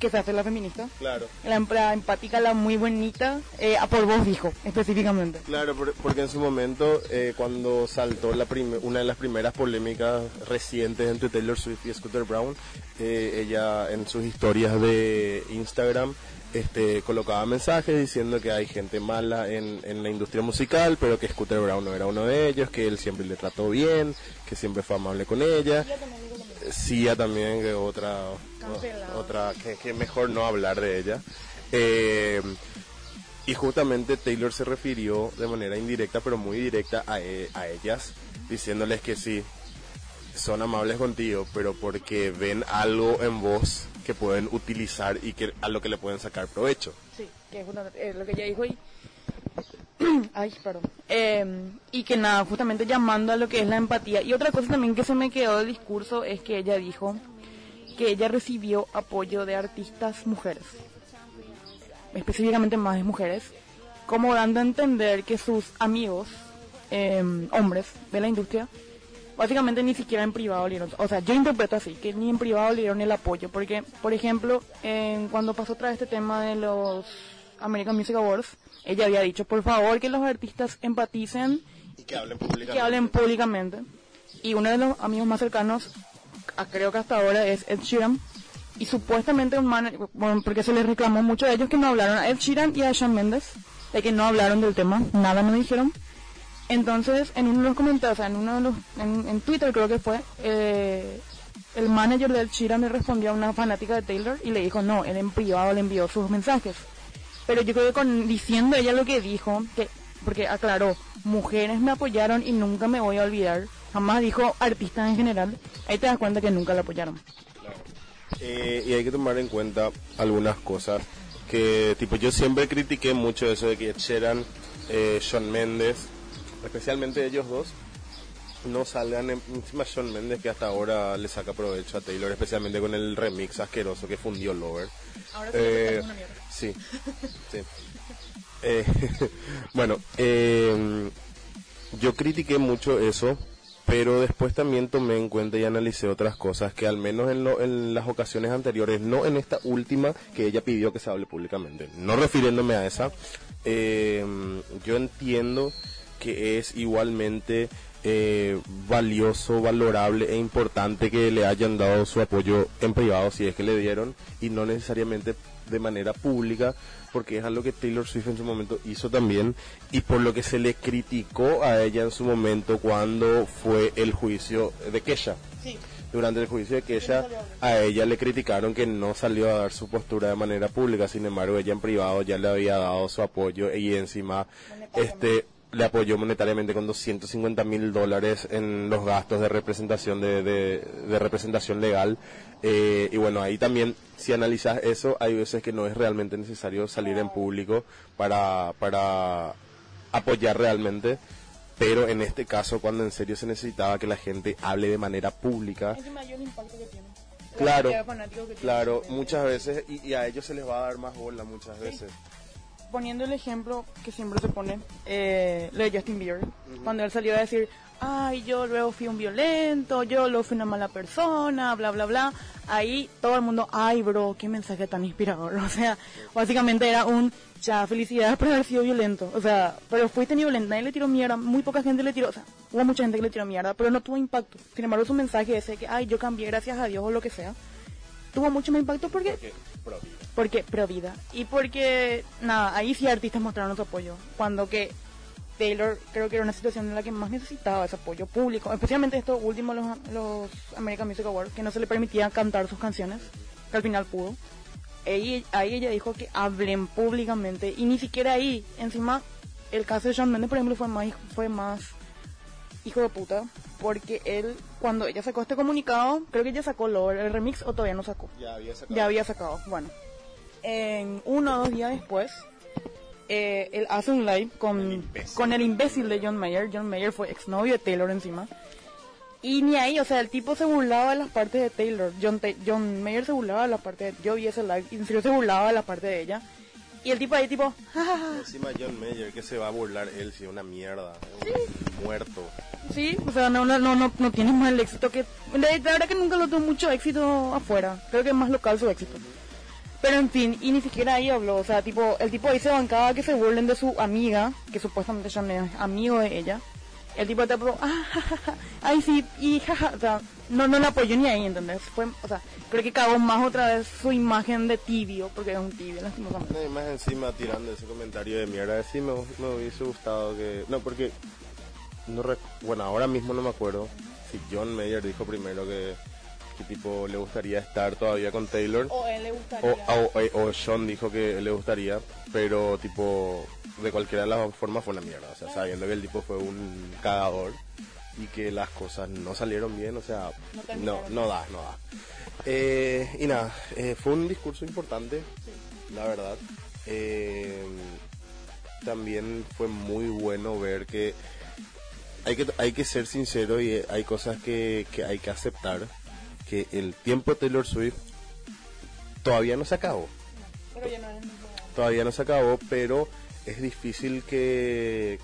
Speaker 3: que se hace la feminista,
Speaker 2: claro.
Speaker 3: la, la empática, la muy bonita, eh, a por vos dijo, específicamente.
Speaker 2: Claro, por- porque en su momento, eh, cuando saltó la una de las primeras polémicas recientes entre Taylor Swift y Scooter Brown, eh, ella en sus historias de Instagram este, colocaba mensajes diciendo que hay gente mala en, en la industria musical, pero que Scooter Brown no era uno de ellos, que él siempre le trató bien, que siempre fue amable con ella. Sia también, que otra, otra que, que mejor no hablar de ella. Eh, y justamente Taylor se refirió de manera indirecta, pero muy directa a, e- a ellas, diciéndoles que sí, son amables contigo, pero porque ven algo en vos que pueden utilizar y que a lo que le pueden sacar provecho.
Speaker 3: Sí, que es una- eh, lo que ella dijo y... Ay, perdón. Eh, y que nada, justamente llamando a lo que es la empatía. Y otra cosa también que se me quedó del discurso es que ella dijo que ella recibió apoyo de artistas mujeres, específicamente más de mujeres, como dando a entender que sus amigos, eh, hombres de la industria, básicamente ni siquiera en privado le dieron, o sea, yo interpreto así, que ni en privado le dieron el apoyo, porque, por ejemplo, cuando pasó otra vez este tema de los American Music Awards, ella había dicho, por favor, que los artistas empaticen
Speaker 2: Y que hablen
Speaker 3: y que hablen públicamente. Y uno de los amigos más cercanos, a- creo que hasta ahora, es Ed Sheeran. Y supuestamente un man, bueno, porque se les reclamó mucho a ellos que no hablaron, a Ed Sheeran y a Shawn Mendes, de que no hablaron del tema, nada no dijeron. Entonces, en uno de los comentarios, o sea, en uno de los, en, en Twitter creo que fue, eh, el manager de Ed Sheeran le respondió a una fanática de Taylor y le dijo, no, él en privado le envió sus mensajes. Pero yo creo que con, diciendo ella lo que dijo, que, porque aclaró, mujeres me apoyaron y nunca me voy a olvidar, jamás dijo artistas en general, ahí te das cuenta que nunca la apoyaron.
Speaker 2: Eh, y hay que tomar en cuenta algunas cosas que, tipo, yo siempre critiqué mucho eso de que Ed Sheeran eh, Shawn Mendes, especialmente ellos dos, no salgan en- encima Shawn Mendes que hasta ahora le saca provecho a Taylor, especialmente con el remix asqueroso que fundió Lover.
Speaker 3: Ahora sí
Speaker 2: Eh,
Speaker 3: es una mierda.
Speaker 2: sí, sí. Eh, bueno, eh, yo critiqué mucho eso, pero después también tomé en cuenta y analicé otras cosas que al menos en, lo- en las ocasiones anteriores, no en esta última que ella pidió que se hable públicamente, no refiriéndome a esa, eh, yo entiendo que es igualmente eh, valioso, valorable e importante que le hayan dado su apoyo en privado si es que le dieron y no necesariamente de manera pública porque es algo que Taylor Swift en su momento hizo también y por lo que se le criticó a ella en su momento cuando fue el juicio de Kesha.
Speaker 3: Sí.
Speaker 2: Durante el juicio de Kesha, a ella le criticaron que no salió a dar su postura de manera pública, sin embargo, ella en privado ya le había dado su apoyo y encima este le apoyó monetariamente con 250 mil dólares en los gastos de representación de, de- de representación legal Eh, y bueno ahí también si analizas eso hay veces que no es realmente necesario salir en público para para apoyar realmente pero en este caso cuando en serio se necesitaba que la gente hable de manera pública
Speaker 3: Encima hay un impacto que tiene. La
Speaker 2: Claro, claro, muchas veces, y, y a ellos se les va a dar más bola muchas veces.
Speaker 3: Poniendo el ejemplo que siempre se pone, eh, lo de Justin Bieber, cuando él salió a decir, ay, yo luego fui un violento, yo luego fui una mala persona, bla, bla, bla, ahí todo el mundo, ay, bro, qué mensaje tan inspirador. O sea, básicamente era un, ya, felicidades por haber sido violento. O sea, pero fuiste ni violento, nadie le tiró mierda, muy poca gente le tiró, o sea, hubo mucha gente que le tiró mierda, pero no tuvo impacto. Sin embargo, su mensaje ese que, ay, yo cambié gracias a Dios o lo que sea, tuvo mucho más impacto porque
Speaker 2: Porque, pro vida.
Speaker 3: porque pro vida. Y porque nada ahí sí artistas mostraron su apoyo. Cuando que Taylor creo que era una situación en la que más necesitaba ese apoyo público. Especialmente estos últimos los, los American Music Awards que no se le permitía cantar sus canciones que al final pudo. Ahí, ahí ella dijo que hablen públicamente y ni siquiera ahí. Encima el caso de Shawn Mendes por ejemplo fue más fue más hijo de puta porque él cuando ella sacó este comunicado creo que ella sacó Lover, el remix o todavía no sacó
Speaker 2: Ya había sacado.
Speaker 3: ya había sacado. Bueno, en uno o dos días después, eh, él hace un live con,
Speaker 2: imbécil.
Speaker 3: con el imbécil de John Mayer. John Mayer fue exnovio de Taylor encima. Y ni ahí, o sea, el tipo se burlaba de las partes de Taylor. John, Ta- John Mayer se burlaba de las partes de... Yo vi ese live y en serio se burlaba de la parte de ella. Y el tipo ahí tipo...
Speaker 2: Encima John Mayer, que se va a burlar él si es una mierda. es un muerto.
Speaker 3: Sí, o sea, no, no, no, no, tiene más el éxito que... La la verdad que nunca lo tuvo mucho éxito afuera. Creo que es más local su éxito. Pero en fin, y ni siquiera ahí habló. O sea, tipo, el tipo ahí se bancaba que se burlen de su amiga, que supuestamente Sean es amigo de ella. El tipo te tipo, ah, ja, ja, ay sí, y jaja, o sea, no, no le apoyó ni ahí, ¿entendés? Fue, o sea, creo que cagó más otra vez su imagen de tibio, porque es un tibio, lastimosamente.
Speaker 2: Y más encima tirando ese comentario de mierda, sí me, me hubiese gustado que... No, porque... No rec- bueno, ahora mismo no me acuerdo si John Mayer dijo primero que, que tipo le gustaría estar todavía con Taylor.
Speaker 3: O él le gustaría.
Speaker 2: O, o, o Sean dijo que le gustaría, pero tipo, de cualquiera de las formas fue una mierda. O sea, sabiendo que el tipo fue un cagador y que las cosas no salieron bien, o sea,
Speaker 3: No
Speaker 2: no, no da, no da. Eh, y nada, eh, fue un discurso importante, la verdad. Eh, también fue muy bueno ver que hay que, hay que ser sincero y hay cosas que, que hay que aceptar. Que el tiempo de Taylor Swift todavía no se acabó.
Speaker 3: Pero ya no.
Speaker 2: Todavía no se acabó, pero es difícil que,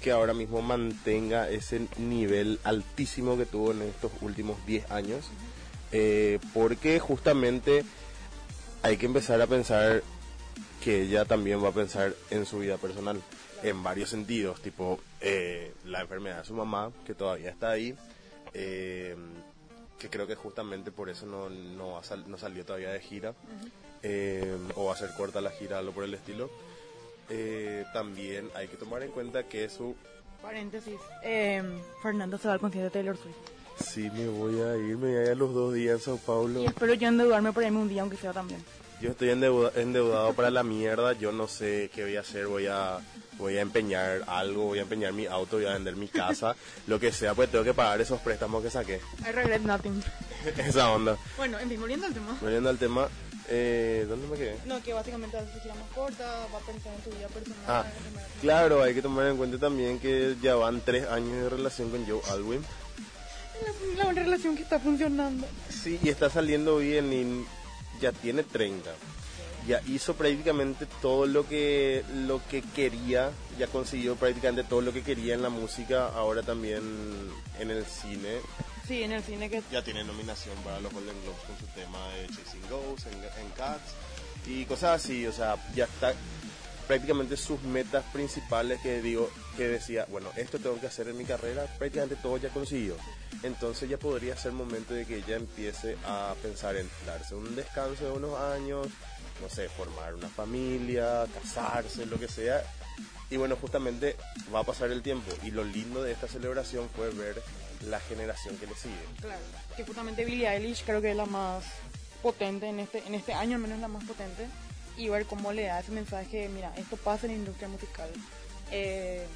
Speaker 2: que ahora mismo mantenga ese nivel altísimo que tuvo en estos últimos 10 años. Eh, porque justamente hay que empezar a pensar que ella también va a pensar en su vida personal en varios sentidos, tipo eh, la enfermedad de su mamá, que todavía está ahí, eh, que creo que justamente por eso no, no, ha sal- no salió todavía de gira, eh, o va a ser corta la gira, algo por el estilo. Eh, también hay que tomar en cuenta que su...
Speaker 3: Paréntesis. Eh, Fernando se va al concierto de Taylor Swift.
Speaker 2: Sí, me voy a ir, me voy a ir a los dos días en Sao Paulo.
Speaker 3: Y espero yo endeudarme por irme un día, aunque sea también.
Speaker 2: Yo estoy endeuda- endeudado para la mierda, yo no sé qué voy a hacer, voy a voy a empeñar algo, voy a empeñar mi auto, voy a vender mi casa, lo que sea, pues tengo que pagar esos préstamos que saqué.
Speaker 3: I regret nothing.
Speaker 2: Esa onda.
Speaker 3: Bueno, en fin, volviendo al tema.
Speaker 2: Volviendo al tema, Eh, ¿Dónde me quedé?
Speaker 3: No, que básicamente hace gira más corta, va a pensar en tu vida personal.
Speaker 2: Ah,
Speaker 3: la-
Speaker 2: claro, hay que tomar en cuenta también que ya van tres años de relación con Joe Alwyn.
Speaker 3: La, la relación que está funcionando.
Speaker 2: Sí, y está saliendo bien y ya tiene 30. Ya hizo prácticamente todo lo que lo que quería, ya consiguió prácticamente todo lo que quería en la música, ahora también en el cine.
Speaker 3: Sí, en el cine que
Speaker 2: Ya tiene nominación para los Golden Globes con su tema de Chasing Ghosts en, en Cats y cosas así, o sea, ya está prácticamente sus metas principales que digo que decía, bueno, esto tengo que hacer en mi carrera, prácticamente todo ya consiguió. Entonces ya podría ser momento de que ella empiece a pensar en darse un descanso de unos años, no sé, formar una familia, casarse, lo que sea. Y bueno, justamente va a pasar el tiempo y lo lindo de esta celebración fue ver la generación que le sigue.
Speaker 3: Claro, que justamente Billie Eilish creo que es la más potente en este, en este año, al menos la más potente, y ver cómo le da ese mensaje, mira, esto pasa en la industria musical. Eh,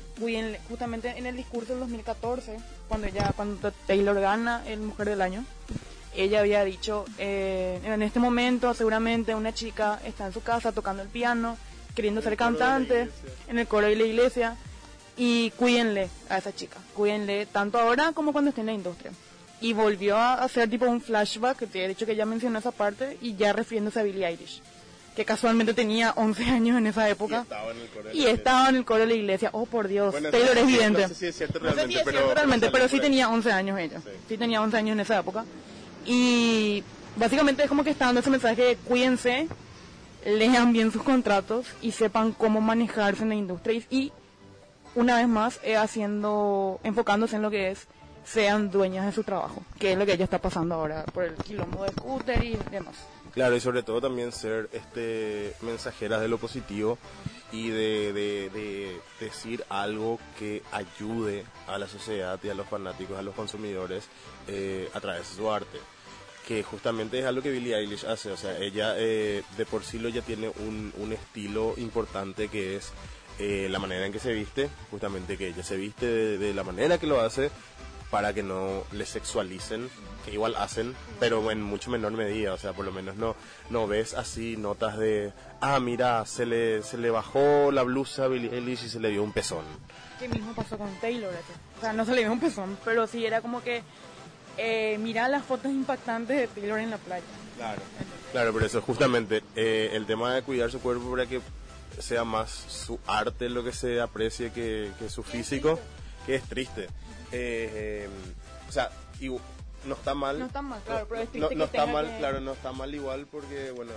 Speaker 3: justamente en el discurso del 2014, cuando ella, cuando Taylor gana el Mujer del Año, ella había dicho, eh, en este momento seguramente una chica está en su casa tocando el piano, queriendo ser
Speaker 2: de la
Speaker 3: cantante, en el coro de la iglesia, y cuídenle a esa chica, cuídenle tanto ahora como cuando esté en la industria. Y volvió a hacer tipo un flashback, que de hecho que ya mencionó esa parte, y ya refiriéndose a Billie Eilish, que casualmente tenía 11 años en esa
Speaker 2: Y
Speaker 3: época,
Speaker 2: estaba en el coro de
Speaker 3: y
Speaker 2: la
Speaker 3: estaba en el coro de la iglesia. Oh, por Dios,
Speaker 2: Bueno,
Speaker 3: Taylor
Speaker 2: no
Speaker 3: es vidente.
Speaker 2: No sé si es cierto
Speaker 3: No sé
Speaker 2: realmente,
Speaker 3: si es
Speaker 2: pero,
Speaker 3: cierto realmente, pero
Speaker 2: salió
Speaker 3: sí tenía 11 años ella.
Speaker 2: Sí.
Speaker 3: Sí. tenía 11 años en esa época. Y básicamente es como que está dando ese mensaje de cuídense, lean bien sus contratos y sepan cómo manejarse en la industria. Y, y, una vez más, eh, haciendo, enfocándose en lo que es, sean dueñas de su trabajo, que es lo que ella está pasando ahora por el quilombo de scooter y demás.
Speaker 2: Claro, y sobre todo también ser este mensajeras de lo positivo y de, de- de decir algo que ayude a la sociedad y a los fanáticos, a los consumidores eh, a través de su arte. Que justamente es algo que Billie Eilish hace, o sea, ella eh, de por sí lo ya tiene un, un estilo importante que es eh, la manera en que se viste, justamente que ella se viste de la manera que lo hace para que no le sexualicen, que igual hacen, pero en mucho menor medida, o sea, por lo menos no, no ves así notas de, ah, mira, se le, se le bajó la blusa a Billie Eilish y se le dio un pezón.
Speaker 3: que mismo pasó con Taylor. eso. O sea, no se le dio un pezón, pero sí era como que eh, mira las fotos impactantes de Taylor en la playa.
Speaker 2: Claro. Claro, pero eso justamente eh, el tema de cuidar su cuerpo para que sea más su arte lo que se aprecie que, que su físico, que es triste. Eh, o sea, y no está mal.
Speaker 3: No está mal, claro, pero es
Speaker 2: no,
Speaker 3: triste
Speaker 2: no
Speaker 3: que
Speaker 2: está
Speaker 3: tenga
Speaker 2: mal,
Speaker 3: que-
Speaker 2: claro, no está mal igual porque, bueno,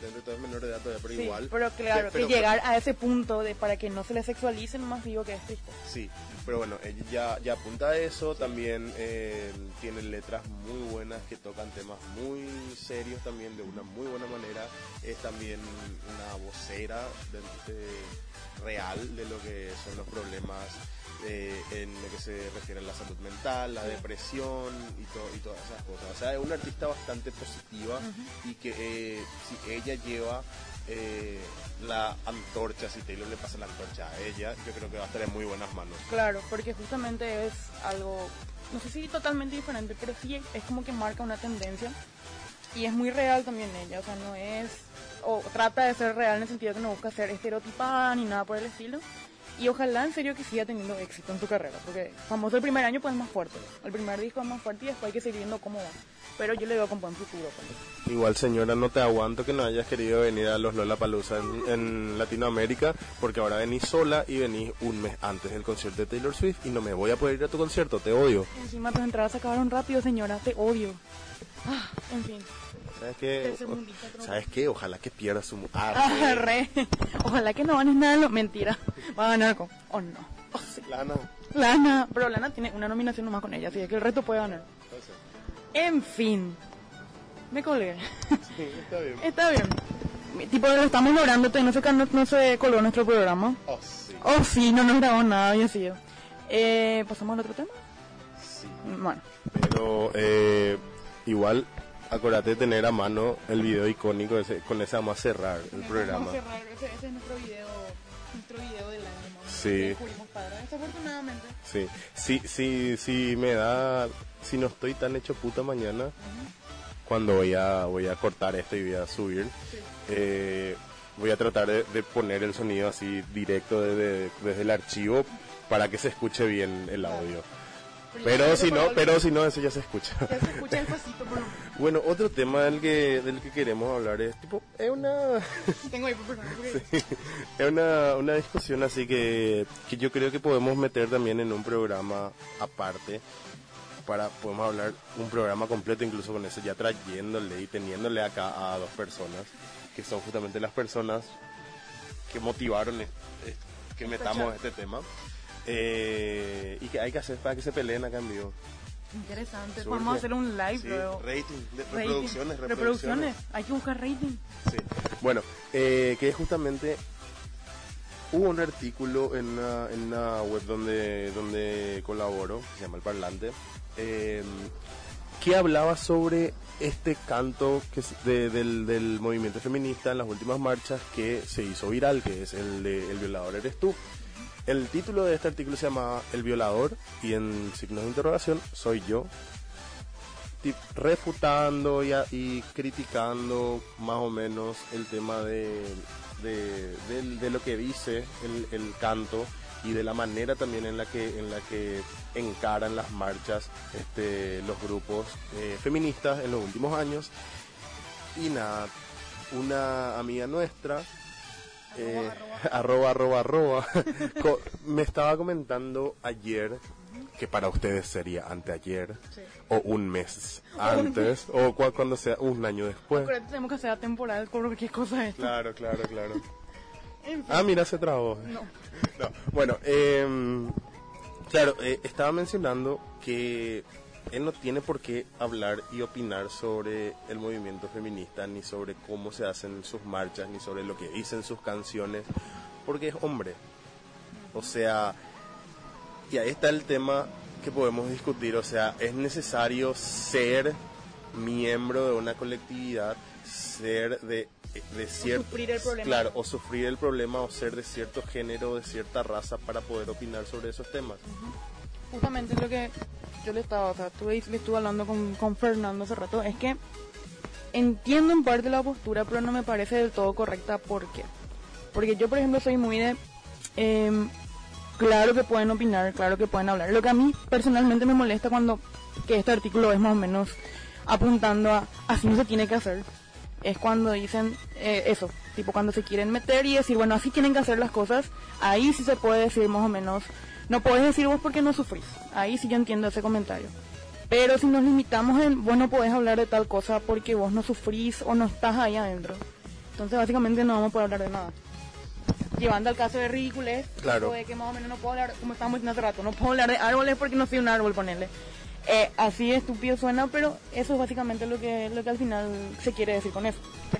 Speaker 2: dentro de todo es menor de edad todavía, pero
Speaker 3: Sí,
Speaker 2: igual.
Speaker 3: pero claro,
Speaker 2: Pero-
Speaker 3: que llegar a ese punto de para que no se le sexualicen, más digo que es triste.
Speaker 2: Sí, pero bueno, ella ya, ya apunta a eso, también eh, tiene letras muy buenas que tocan temas muy serios también de una muy buena manera, es también una vocera de- de- real de lo que son los problemas eh, en lo que se refiere a la salud mental, la depresión y, to- y todas esas cosas. O sea, es una artista bastante positiva y que eh, si ella lleva eh, la antorcha, si Taylor le pasa la antorcha a ella, yo creo que va a estar en muy buenas manos.
Speaker 3: Claro, porque justamente es algo, no sé si totalmente diferente, pero sí es como que marca una tendencia y es muy real también ella, o sea, no es, o trata de ser real en el sentido que no busca ser estereotipada ni nada por el estilo. Y ojalá en serio que siga teniendo éxito en su carrera, porque famoso el primer año pues es más fuerte, el primer disco es más fuerte y después hay que seguir viendo cómo va. Pero yo le veo con buen futuro. pues.
Speaker 2: Igual señora, no te aguanto que no hayas querido venir a los Lollapalooza en, en Latinoamérica, porque ahora venís sola y venís un mes antes del concierto de Taylor Swift y no me voy a poder ir a tu concierto, te odio.
Speaker 3: Encima tus entradas se acabaron rápido, señora, te odio. Ah, en fin.
Speaker 2: ¿Sabes qué? ¿Sabes qué? Ojalá que pierdas su... Ah,
Speaker 3: Ah, re. Ojalá que no ganes nada. lo- Mentira. Va a ganar con. Oh, no. Oh, sí.
Speaker 2: Lana.
Speaker 3: Lana. Pero Lana tiene una nominación nomás con ella, así que el resto puede ganar. En fin. Me colgué.
Speaker 2: Sí, está bien.
Speaker 3: Está bien. Tipo, lo estamos logrando, todavía no se, no, no se colgó nuestro programa.
Speaker 2: Oh, sí.
Speaker 3: Oh, sí, no nos grabó nada, había sido. Eh, ¿Pasamos al otro tema?
Speaker 2: Sí.
Speaker 3: Bueno.
Speaker 2: Pero eh, igual, acuérdate de tener a mano el video icónico, ese, con ese vamos a cerrar el programa.
Speaker 3: Vamos a cerrar. Ese, ese es nuestro video, nuestro video del año.
Speaker 2: Sí.
Speaker 3: Desafortunadamente.
Speaker 2: Sí, sí, sí, sí, me da, si no estoy tan hecho puta mañana, cuando voy a, voy a cortar esto y voy a subir, eh, voy a tratar de, de poner el sonido así directo desde, desde el archivo para que se escuche bien el audio. Pero si no, pero si no, eso ya se escucha.
Speaker 3: Ya se escucha despacito, por lo menos.
Speaker 2: Bueno, otro tema del que, del que queremos hablar es tipo, es una,
Speaker 3: Tengo ahí por porque
Speaker 2: es una, una discusión así que, que yo creo que podemos meter también en un programa aparte para podemos hablar un programa completo incluso con eso ya trayéndole y teniéndole acá a dos personas que son justamente las personas que motivaron que metamos este tema eh, y que hay que hacer para que se peleen acá en vivo.
Speaker 3: Interesante.
Speaker 2: Surge.
Speaker 3: Vamos a hacer un live
Speaker 2: Sí,
Speaker 3: luego.
Speaker 2: rating, de-
Speaker 3: Rating.
Speaker 2: reproducciones,
Speaker 3: Reproducciones. Hay que buscar rating.
Speaker 2: Sí. Bueno, eh, que justamente hubo un artículo en una, en una web donde, donde colaboro, se llama El Parlante, eh, que hablaba sobre este canto del, movimiento feminista en las últimas marchas que se hizo viral, que es el de El violador eres tú. El título de este artículo se llama El violador y en signos de interrogación soy yo refutando y, criticando más o menos el tema de, lo que dice el canto y de la manera también en la que en la que encaran las marchas este, los grupos eh, feministas en los últimos años y nada una amiga nuestra eh, arroba arroba arroba co- me estaba comentando ayer que para ustedes sería anteayer o un mes antes o cua- cuando sea un año después.
Speaker 3: Pero tenemos que hacer temporal con cualquier cosa esto.
Speaker 2: Claro, claro, claro.
Speaker 3: En fin.
Speaker 2: Ah, mira, se trabó.
Speaker 3: No.
Speaker 2: No, Bueno, em, claro, eh, estaba mencionando que él no tiene por qué hablar y opinar sobre el movimiento feminista, ni sobre cómo se hacen sus marchas, ni sobre lo que dicen sus canciones, porque es hombre. O sea, y ahí está el tema que podemos discutir, o sea, es necesario ser miembro de una colectividad, ser de, de cierto...
Speaker 3: sufrir el problema.
Speaker 2: Claro, o sufrir el problema o ser de cierto género, de cierta raza para poder opinar sobre esos temas.
Speaker 3: Justamente lo que yo le estaba, o sea, estuve, le estuve hablando con, con Fernando hace rato, es que entiendo en parte la postura, pero no me parece del todo correcta. ¿Por qué? Porque yo, por ejemplo, soy muy de... em, claro que pueden opinar, claro que pueden hablar. Lo que a mí personalmente me molesta cuando que este artículo es más o menos apuntando a así no se tiene que hacer. Es cuando dicen eh, eso, tipo cuando se quieren meter y decir, bueno, así tienen que hacer las cosas, ahí sí se puede decir más o menos, no puedes decir vos porque no sufrís. Ahí sí yo entiendo ese comentario. Pero si nos limitamos en, vos no podés hablar de tal cosa porque vos no sufrís o no estás ahí adentro. Entonces básicamente no vamos a poder hablar de nada. Llevando al caso de ridiculez,
Speaker 2: Claro.
Speaker 3: de que más o menos no puedo hablar, como estábamos diciendo hace rato, no puedo hablar de árboles porque no soy un árbol, ponerle. Eh, así estúpido suena, pero eso es básicamente lo que, lo que al final se quiere decir con eso.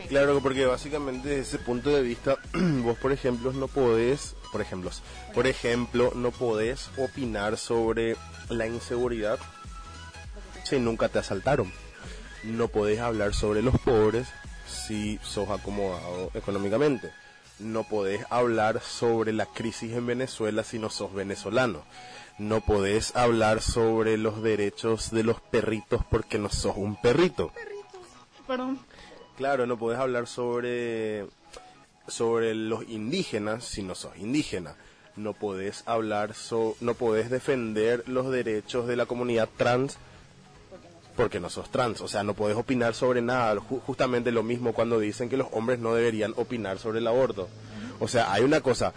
Speaker 2: Claro, porque básicamente desde ese punto de vista, vos por ejemplo no podés, por ejemplo, por ejemplo, no podés opinar sobre la inseguridad si nunca te asaltaron. No podés hablar sobre los pobres si sos acomodado económicamente. No podés hablar sobre la crisis en Venezuela si no sos venezolano. No podés hablar sobre los derechos de los perritos porque no sos un perrito.
Speaker 3: Perdón.
Speaker 2: Claro, no podés hablar sobre, sobre los indígenas si no sos indígena. No podés hablar, so- no podés defender los derechos de la comunidad trans porque no sos trans. O sea, no podés opinar sobre nada. Ju- justamente lo mismo cuando dicen que los hombres no deberían opinar sobre el aborto. O sea, hay una cosa.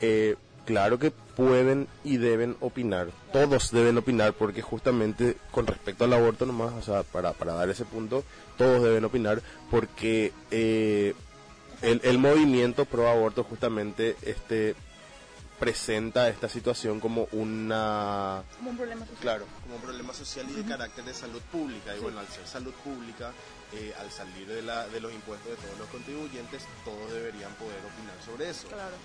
Speaker 2: eh, claro que pueden y deben opinar. Todos deben opinar porque justamente con respecto al aborto nomás, o sea, para, para dar ese punto, todos deben opinar porque eh, el, el movimiento pro aborto justamente este presenta esta situación como una
Speaker 3: Como un problema social.
Speaker 2: Claro, como un problema social y de carácter de salud pública. Y bueno, al ser salud pública, eh, al salir de, la, de los impuestos de todos los contribuyentes, todos deberían poder opinar sobre eso.
Speaker 3: Claro.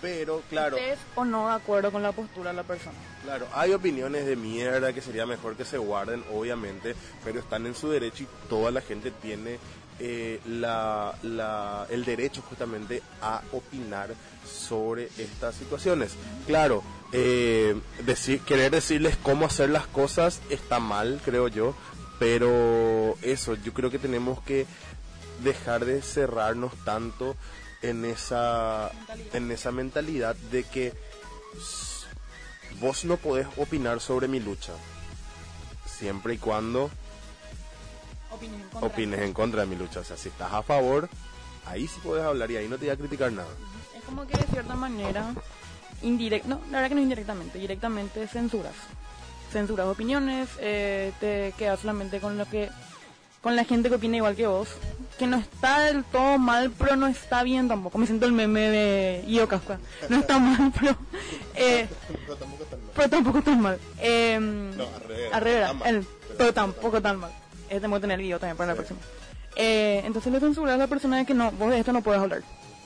Speaker 2: Pero, claro,
Speaker 3: ¿Estés o no de acuerdo con la postura de la persona?
Speaker 2: claro, hay opiniones de mierda que sería mejor que se guarden, obviamente, pero están en su derecho y toda la gente tiene eh, la, la- el derecho justamente a opinar sobre estas situaciones. Claro, eh, decir, querer decirles cómo hacer las cosas está mal, creo yo, Pero eso, yo creo que tenemos que dejar de cerrarnos tanto en esa, en esa mentalidad de que vos no podés opinar sobre mi lucha. Siempre y cuando
Speaker 3: Opines en contra.
Speaker 2: opines en contra de mi lucha. O sea, si estás a favor, ahí sí puedes hablar y ahí no te voy a criticar nada.
Speaker 3: Es como que de cierta manera, indirecta, no, la verdad que no indirectamente, directamente censuras. Censuras opiniones, eh, te quedas solamente con lo que, con la gente que opina igual que vos, que no está del todo mal, pero no está bien tampoco. Me siento el meme de Io. No está mal, pero, eh, pero tampoco tan mal. Eh,
Speaker 2: al revés,
Speaker 3: al revés,
Speaker 2: está mal,
Speaker 3: el- pero tampoco tan mal. Eh, tengo que tener el video también para la próxima. Eh, entonces le censuras a la persona de que no, vos de esto no puedes hablar.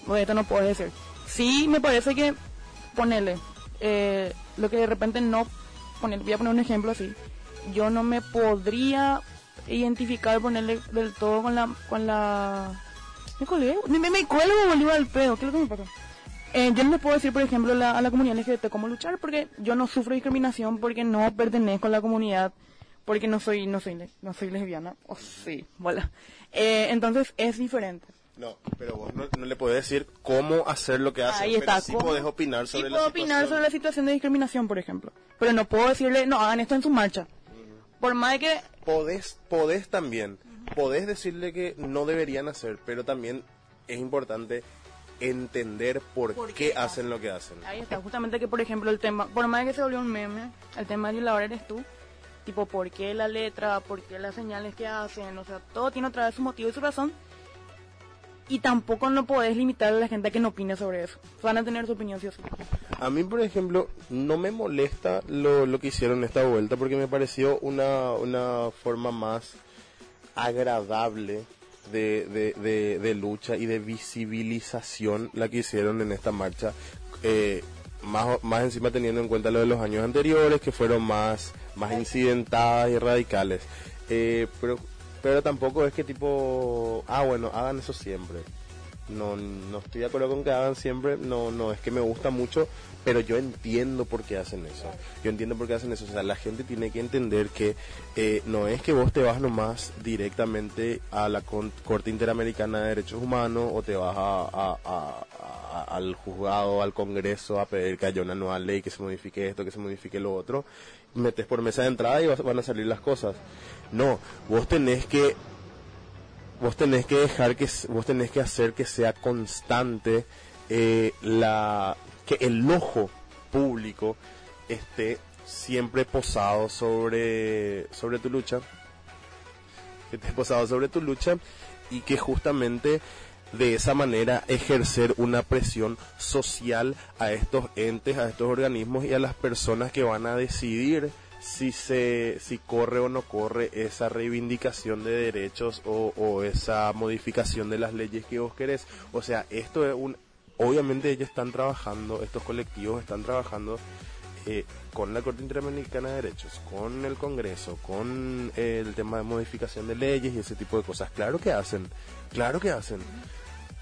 Speaker 3: Vos de esto no puedes decir. Sí, me parece que ponerle eh, lo que de repente no poner, voy a poner un ejemplo así. Yo no me podría identificar ponerle del todo con la con la me colgué, me, me, cuelgo boludo al pedo, ¿qué es lo que me pasa? Eh, yo no le puedo decir, por ejemplo, la- a la comunidad LGBT cómo luchar porque yo no sufro discriminación porque no pertenezco a la comunidad porque no soy no soy no soy lesbiana o sí, voilà. Eh, entonces es diferente.
Speaker 2: No, pero vos no, no le podés decir cómo hacer lo que hace,
Speaker 3: Ahí
Speaker 2: pero
Speaker 3: está.
Speaker 2: sí
Speaker 3: ¿cómo?
Speaker 2: podés opinar sobre
Speaker 3: sí
Speaker 2: la
Speaker 3: puedo
Speaker 2: situación.
Speaker 3: opinar sobre la situación de discriminación, por ejemplo. Pero no puedo decirle, no, hagan esto en su marcha. Por más de que...
Speaker 2: podés, podés también, podés decirle que no deberían hacer, pero también es importante entender por,
Speaker 3: ¿Por
Speaker 2: qué
Speaker 3: qué
Speaker 2: hacen lo que hacen.
Speaker 3: Ahí está, justamente que, por ejemplo, el tema, por más de que se volvió un meme, el tema de violador eres tú. Tipo, ¿por qué la letra? ¿Por qué las señales que hacen? O sea, todo tiene otra vez su motivo y su razón. Y tampoco no podés limitar a la gente a que no opine sobre eso. Van a tener su opinión, sí o sí.
Speaker 2: A mí, por ejemplo, no me molesta lo, lo que hicieron esta vuelta porque me pareció una, una forma más agradable de, de, de- de lucha y de visibilización la que hicieron en esta marcha. Eh, más, más encima teniendo en cuenta lo de los años anteriores que fueron más, más incidentadas y radicales. Eh, pero, pero tampoco es que tipo, ah bueno, hagan eso siempre no, no estoy de acuerdo con que hagan siempre, no, no es que me gusta mucho, pero yo entiendo por qué hacen eso. Yo entiendo por qué hacen eso. O sea, la gente tiene que entender que eh, no es que vos te vas nomás directamente a la Corte Interamericana de Derechos Humanos o te vas a- al juzgado, al Congreso a pedir que haya una nueva ley, que se modifique esto, que se modifique lo otro. Metes por mesa de entrada y vas- van a salir las cosas. No, vos tenés que vos tenés que dejar que vos tenés que hacer que sea constante eh, la que el ojo público esté siempre posado sobre sobre tu lucha que esté posado sobre tu lucha y que justamente de esa manera ejercer una presión social a estos entes, a estos organismos y a las personas que van a decidir si se si corre o no corre esa reivindicación de derechos o, esa modificación de las leyes que vos querés. O sea, esto es un obviamente ellos están trabajando, estos colectivos están trabajando eh, con la Corte Interamericana de Derechos, con el Congreso, con eh, el tema de modificación de leyes y ese tipo de cosas. Claro que hacen, claro que hacen.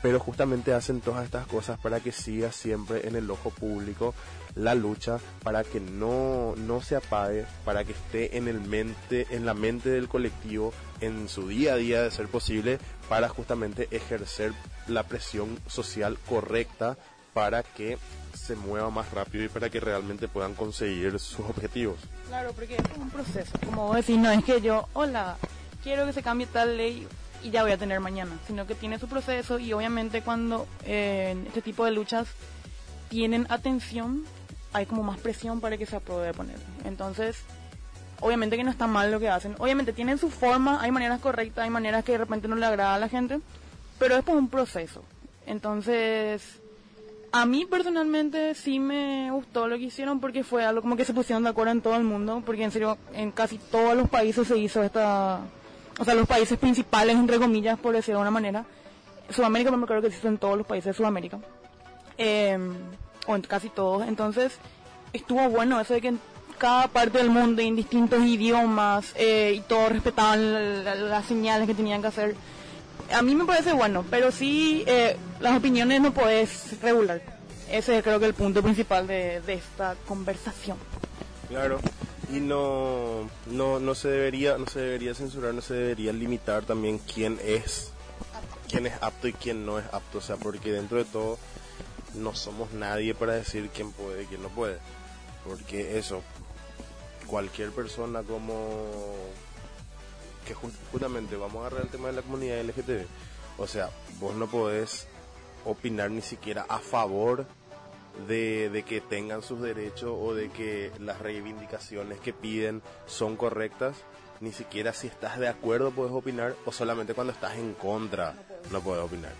Speaker 2: Pero justamente hacen todas estas cosas para que siga siempre en el ojo público la lucha, para que no, no se apague, para que esté en el mente, en la mente del colectivo, en su día a día de ser posible, para justamente ejercer la presión social correcta para que se mueva más rápido y para que realmente puedan conseguir sus objetivos.
Speaker 3: Claro, porque es un proceso. Como vos decís, no es que yo, hola, quiero que se cambie tal ley y ya voy a tener mañana, sino que tiene su proceso y obviamente cuando eh, este tipo de luchas tienen atención, hay como más presión para que se apruebe poner. Entonces, obviamente que no está mal lo que hacen. Obviamente tienen su forma, hay maneras correctas, hay maneras que de repente no le agrada a la gente, pero es por un proceso. Entonces, a mí personalmente sí me gustó lo que hicieron porque fue algo como que se pusieron de acuerdo en todo el mundo, porque en serio en casi todos los países se hizo esta, o sea, los países principales, entre comillas, por decirlo de una manera. Sudamérica, me creo que se hizo en todos los países de Sudamérica, eh, o en casi todos. Entonces, estuvo bueno eso de que en cada parte del mundo, en distintos idiomas, eh, y todos respetaban la- la- las señales que tenían que hacer a mí me parece bueno, pero sí eh, las opiniones no puedes regular. Ese es creo que el punto principal de, de esta conversación.
Speaker 2: Claro. y no, no, no se debería, no se debería censurar, no se debería limitar también quién es, quién es apto y quién no es apto, o sea, porque dentro de todo no somos nadie para decir quién puede y quién no puede, porque eso, cualquier persona como que ju- justamente vamos a agarrar el tema de la comunidad LGTB, o sea, vos no podés opinar ni siquiera a favor de, de que tengan sus derechos o de que las reivindicaciones que piden son correctas, ni siquiera si estás de acuerdo puedes opinar o solamente cuando estás en contra no puedes opinar.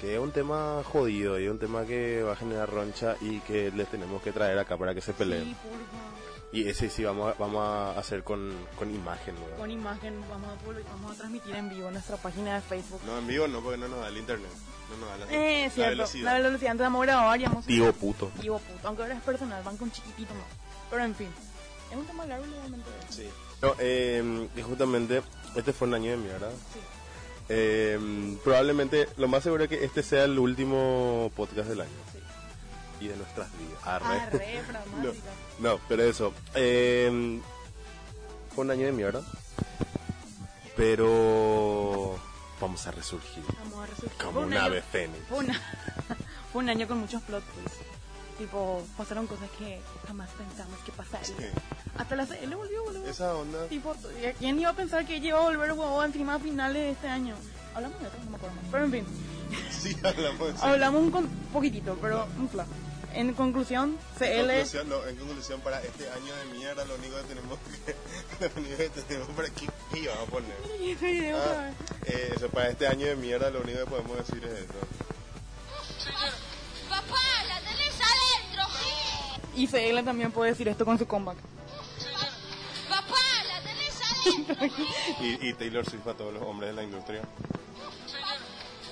Speaker 2: Que es un tema jodido y es un tema que va a generar roncha y que les tenemos que traer acá para que se peleen.
Speaker 3: Sí.
Speaker 2: Y ese sí vamos a, vamos a hacer con, con imagen. ¿no?
Speaker 3: Con imagen vamos a, vamos a transmitir en vivo en nuestra página de Facebook.
Speaker 2: No, en vivo no, porque no nos da el internet. No nos da la,
Speaker 3: Eh,
Speaker 2: la
Speaker 3: cierto.
Speaker 2: velocidad.
Speaker 3: La velocidad antes vamos a grabar y vamos.
Speaker 2: Digo puto.
Speaker 3: Digo puto, aunque ahora es personal, van con chiquitito más. Pero en fin, es un tema largo legalmente.
Speaker 2: Sí. No, eh, y justamente este fue un año de mierda.
Speaker 3: Sí.
Speaker 2: Eh, probablemente, lo más seguro es que este sea el último podcast del año.
Speaker 3: Sí.
Speaker 2: Y de nuestras vidas. Arre.
Speaker 3: Arre.
Speaker 2: No, no, pero eso. eh, fue un año de mierda. Pero vamos a resurgir.
Speaker 3: Vamos a resurgir.
Speaker 2: Como
Speaker 3: un
Speaker 2: un ave fénix.
Speaker 3: Fue, una- fue un año con muchos plot twists. Tipo, pasaron cosas que jamás pensamos que pasarían. Hasta la CL volvió, boludo.
Speaker 2: Esa onda.
Speaker 3: Tipo, ¿quién iba a pensar que ella iba a volver huevo encima a finales de este año? Hablamos de eso, no me acuerdo más. Pero en fin,
Speaker 2: Sí, hablamos de eso.
Speaker 3: hablamos un con- poquitito, pero un flash. En conclusión,
Speaker 2: En
Speaker 3: CL...
Speaker 2: conclusión, no, en conclusión, para este año de mierda, lo único que tenemos que. Lo único que tenemos para. ¿Qué, qué iba a poner?
Speaker 3: Y otra
Speaker 2: Ah, eh, eso, para este año de mierda, lo único que podemos decir es eso.
Speaker 1: Papá, la tenés adentro, sí.
Speaker 3: Y CL también puede decir esto con su comeback.
Speaker 2: Y, y Taylor Swift a todos los hombres de la industria.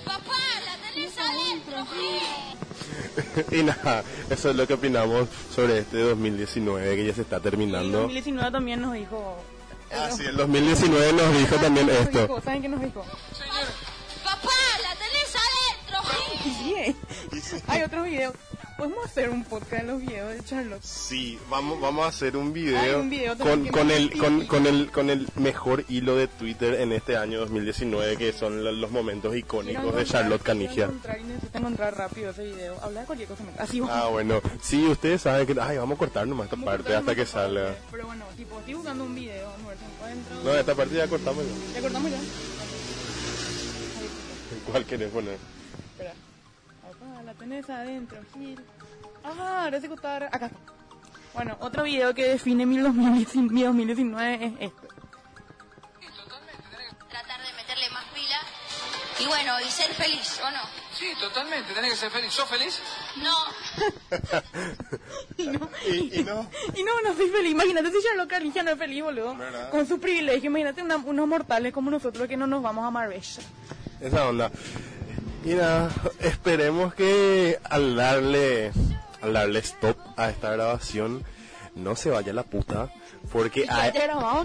Speaker 1: Papá, la tenés adentro, sí.
Speaker 2: y nada, eso es lo que opinamos sobre este 2019 que ya se está
Speaker 3: Y
Speaker 2: terminando.
Speaker 3: 2019 también nos dijo...
Speaker 2: Ah, sí, el 2019 nos dijo también
Speaker 3: Nos
Speaker 2: esto.
Speaker 3: dijo, ¿Saben qué nos dijo?
Speaker 1: Papá, la tenés adentro, sí.
Speaker 3: Y sí, eh. Hay otros videos. Podemos hacer un podcast de los videos de Charlotte.
Speaker 2: Sí, vamos, vamos a hacer un video,
Speaker 3: Hay un video
Speaker 2: con, con, el, con, con, el, con el mejor hilo de Twitter en este año 2019, que son lo- los momentos icónicos de Charlotte Canigia.
Speaker 3: encontrar y necesito encontrar rápido ese video. Habla de cualquier cosa. Así
Speaker 2: Ah, bueno, sí, ustedes saben que... Ay, vamos a cortar nomás esta
Speaker 3: Vamos
Speaker 2: parte hasta que
Speaker 3: parte,
Speaker 2: salga.
Speaker 3: Pero bueno, tipo, estoy buscando un video. Vamos a ver si encuentro.
Speaker 2: No, esta parte ya cortamos ya.
Speaker 3: ¿Ya cortamos ya?
Speaker 2: ¿Cuál querés poner?
Speaker 3: La tenés adentro, Gil. Ah, ahora se cortar. Acá está. Bueno, otro video que define mi 2019 mi 2019 es este.
Speaker 1: Tratar de meterle más pila. Y bueno, y ser feliz, ¿o no?
Speaker 5: Sí, totalmente, tenés que ser feliz. ¿Sos feliz?
Speaker 1: No.
Speaker 3: Y no,
Speaker 2: Y- y no.
Speaker 3: y no, no soy feliz. Imagínate si Charlotte Carlilla no es feliz, boludo.
Speaker 2: ¿Verdad?
Speaker 3: Con su privilegio. Imagínate una- unos mortales como nosotros que no nos vamos a Marbella.
Speaker 2: Esa onda. Y nada, esperemos que al darle, al darle stop a esta grabación, no se vaya la puta. Porque ahí,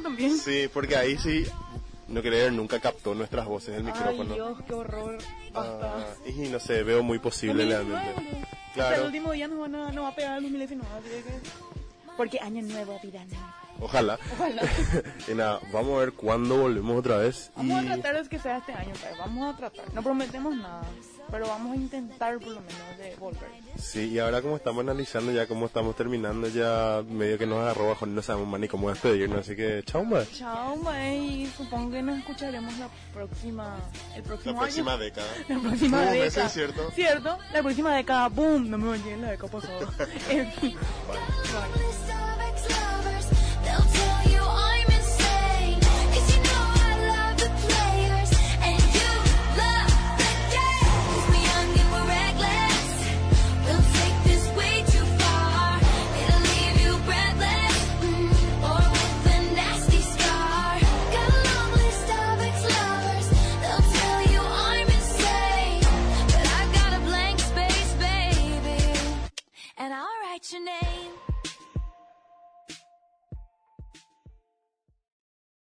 Speaker 3: también.
Speaker 2: sí, porque ahí sí, no creer, nunca captó nuestras voces
Speaker 3: Ay,
Speaker 2: micrófono.
Speaker 3: Dios, qué horror.
Speaker 2: Ah, y no sé, veo muy posible
Speaker 3: 2019,
Speaker 2: realmente. Claro.
Speaker 3: Hasta el último día nos, van a, nos va a pegar el 2019. así que- Porque año nuevo, vida nueva.
Speaker 2: Ojalá.
Speaker 3: Ojalá.
Speaker 2: y nada, vamos a ver cuándo volvemos otra vez.
Speaker 3: Vamos
Speaker 2: y...
Speaker 3: a tratar de que sea este año, pues. Vamos a tratar. No prometemos nada, pero vamos a intentar por lo menos de volver.
Speaker 2: Sí, y ahora como estamos analizando ya cómo estamos terminando, ya medio que nos agarró bajo, no sabemos más ni cómo despedirnos, así que chao, más.
Speaker 3: Chao, mae, y supongo que nos escucharemos la próxima, el próximo año.
Speaker 2: década.
Speaker 3: La próxima
Speaker 2: Boom,
Speaker 3: década.
Speaker 2: es cierto.
Speaker 3: ¿Cierto? La próxima década, boom, no me bañé en la década pasada. en fin.
Speaker 2: Bye.
Speaker 3: Bye.
Speaker 1: write your name.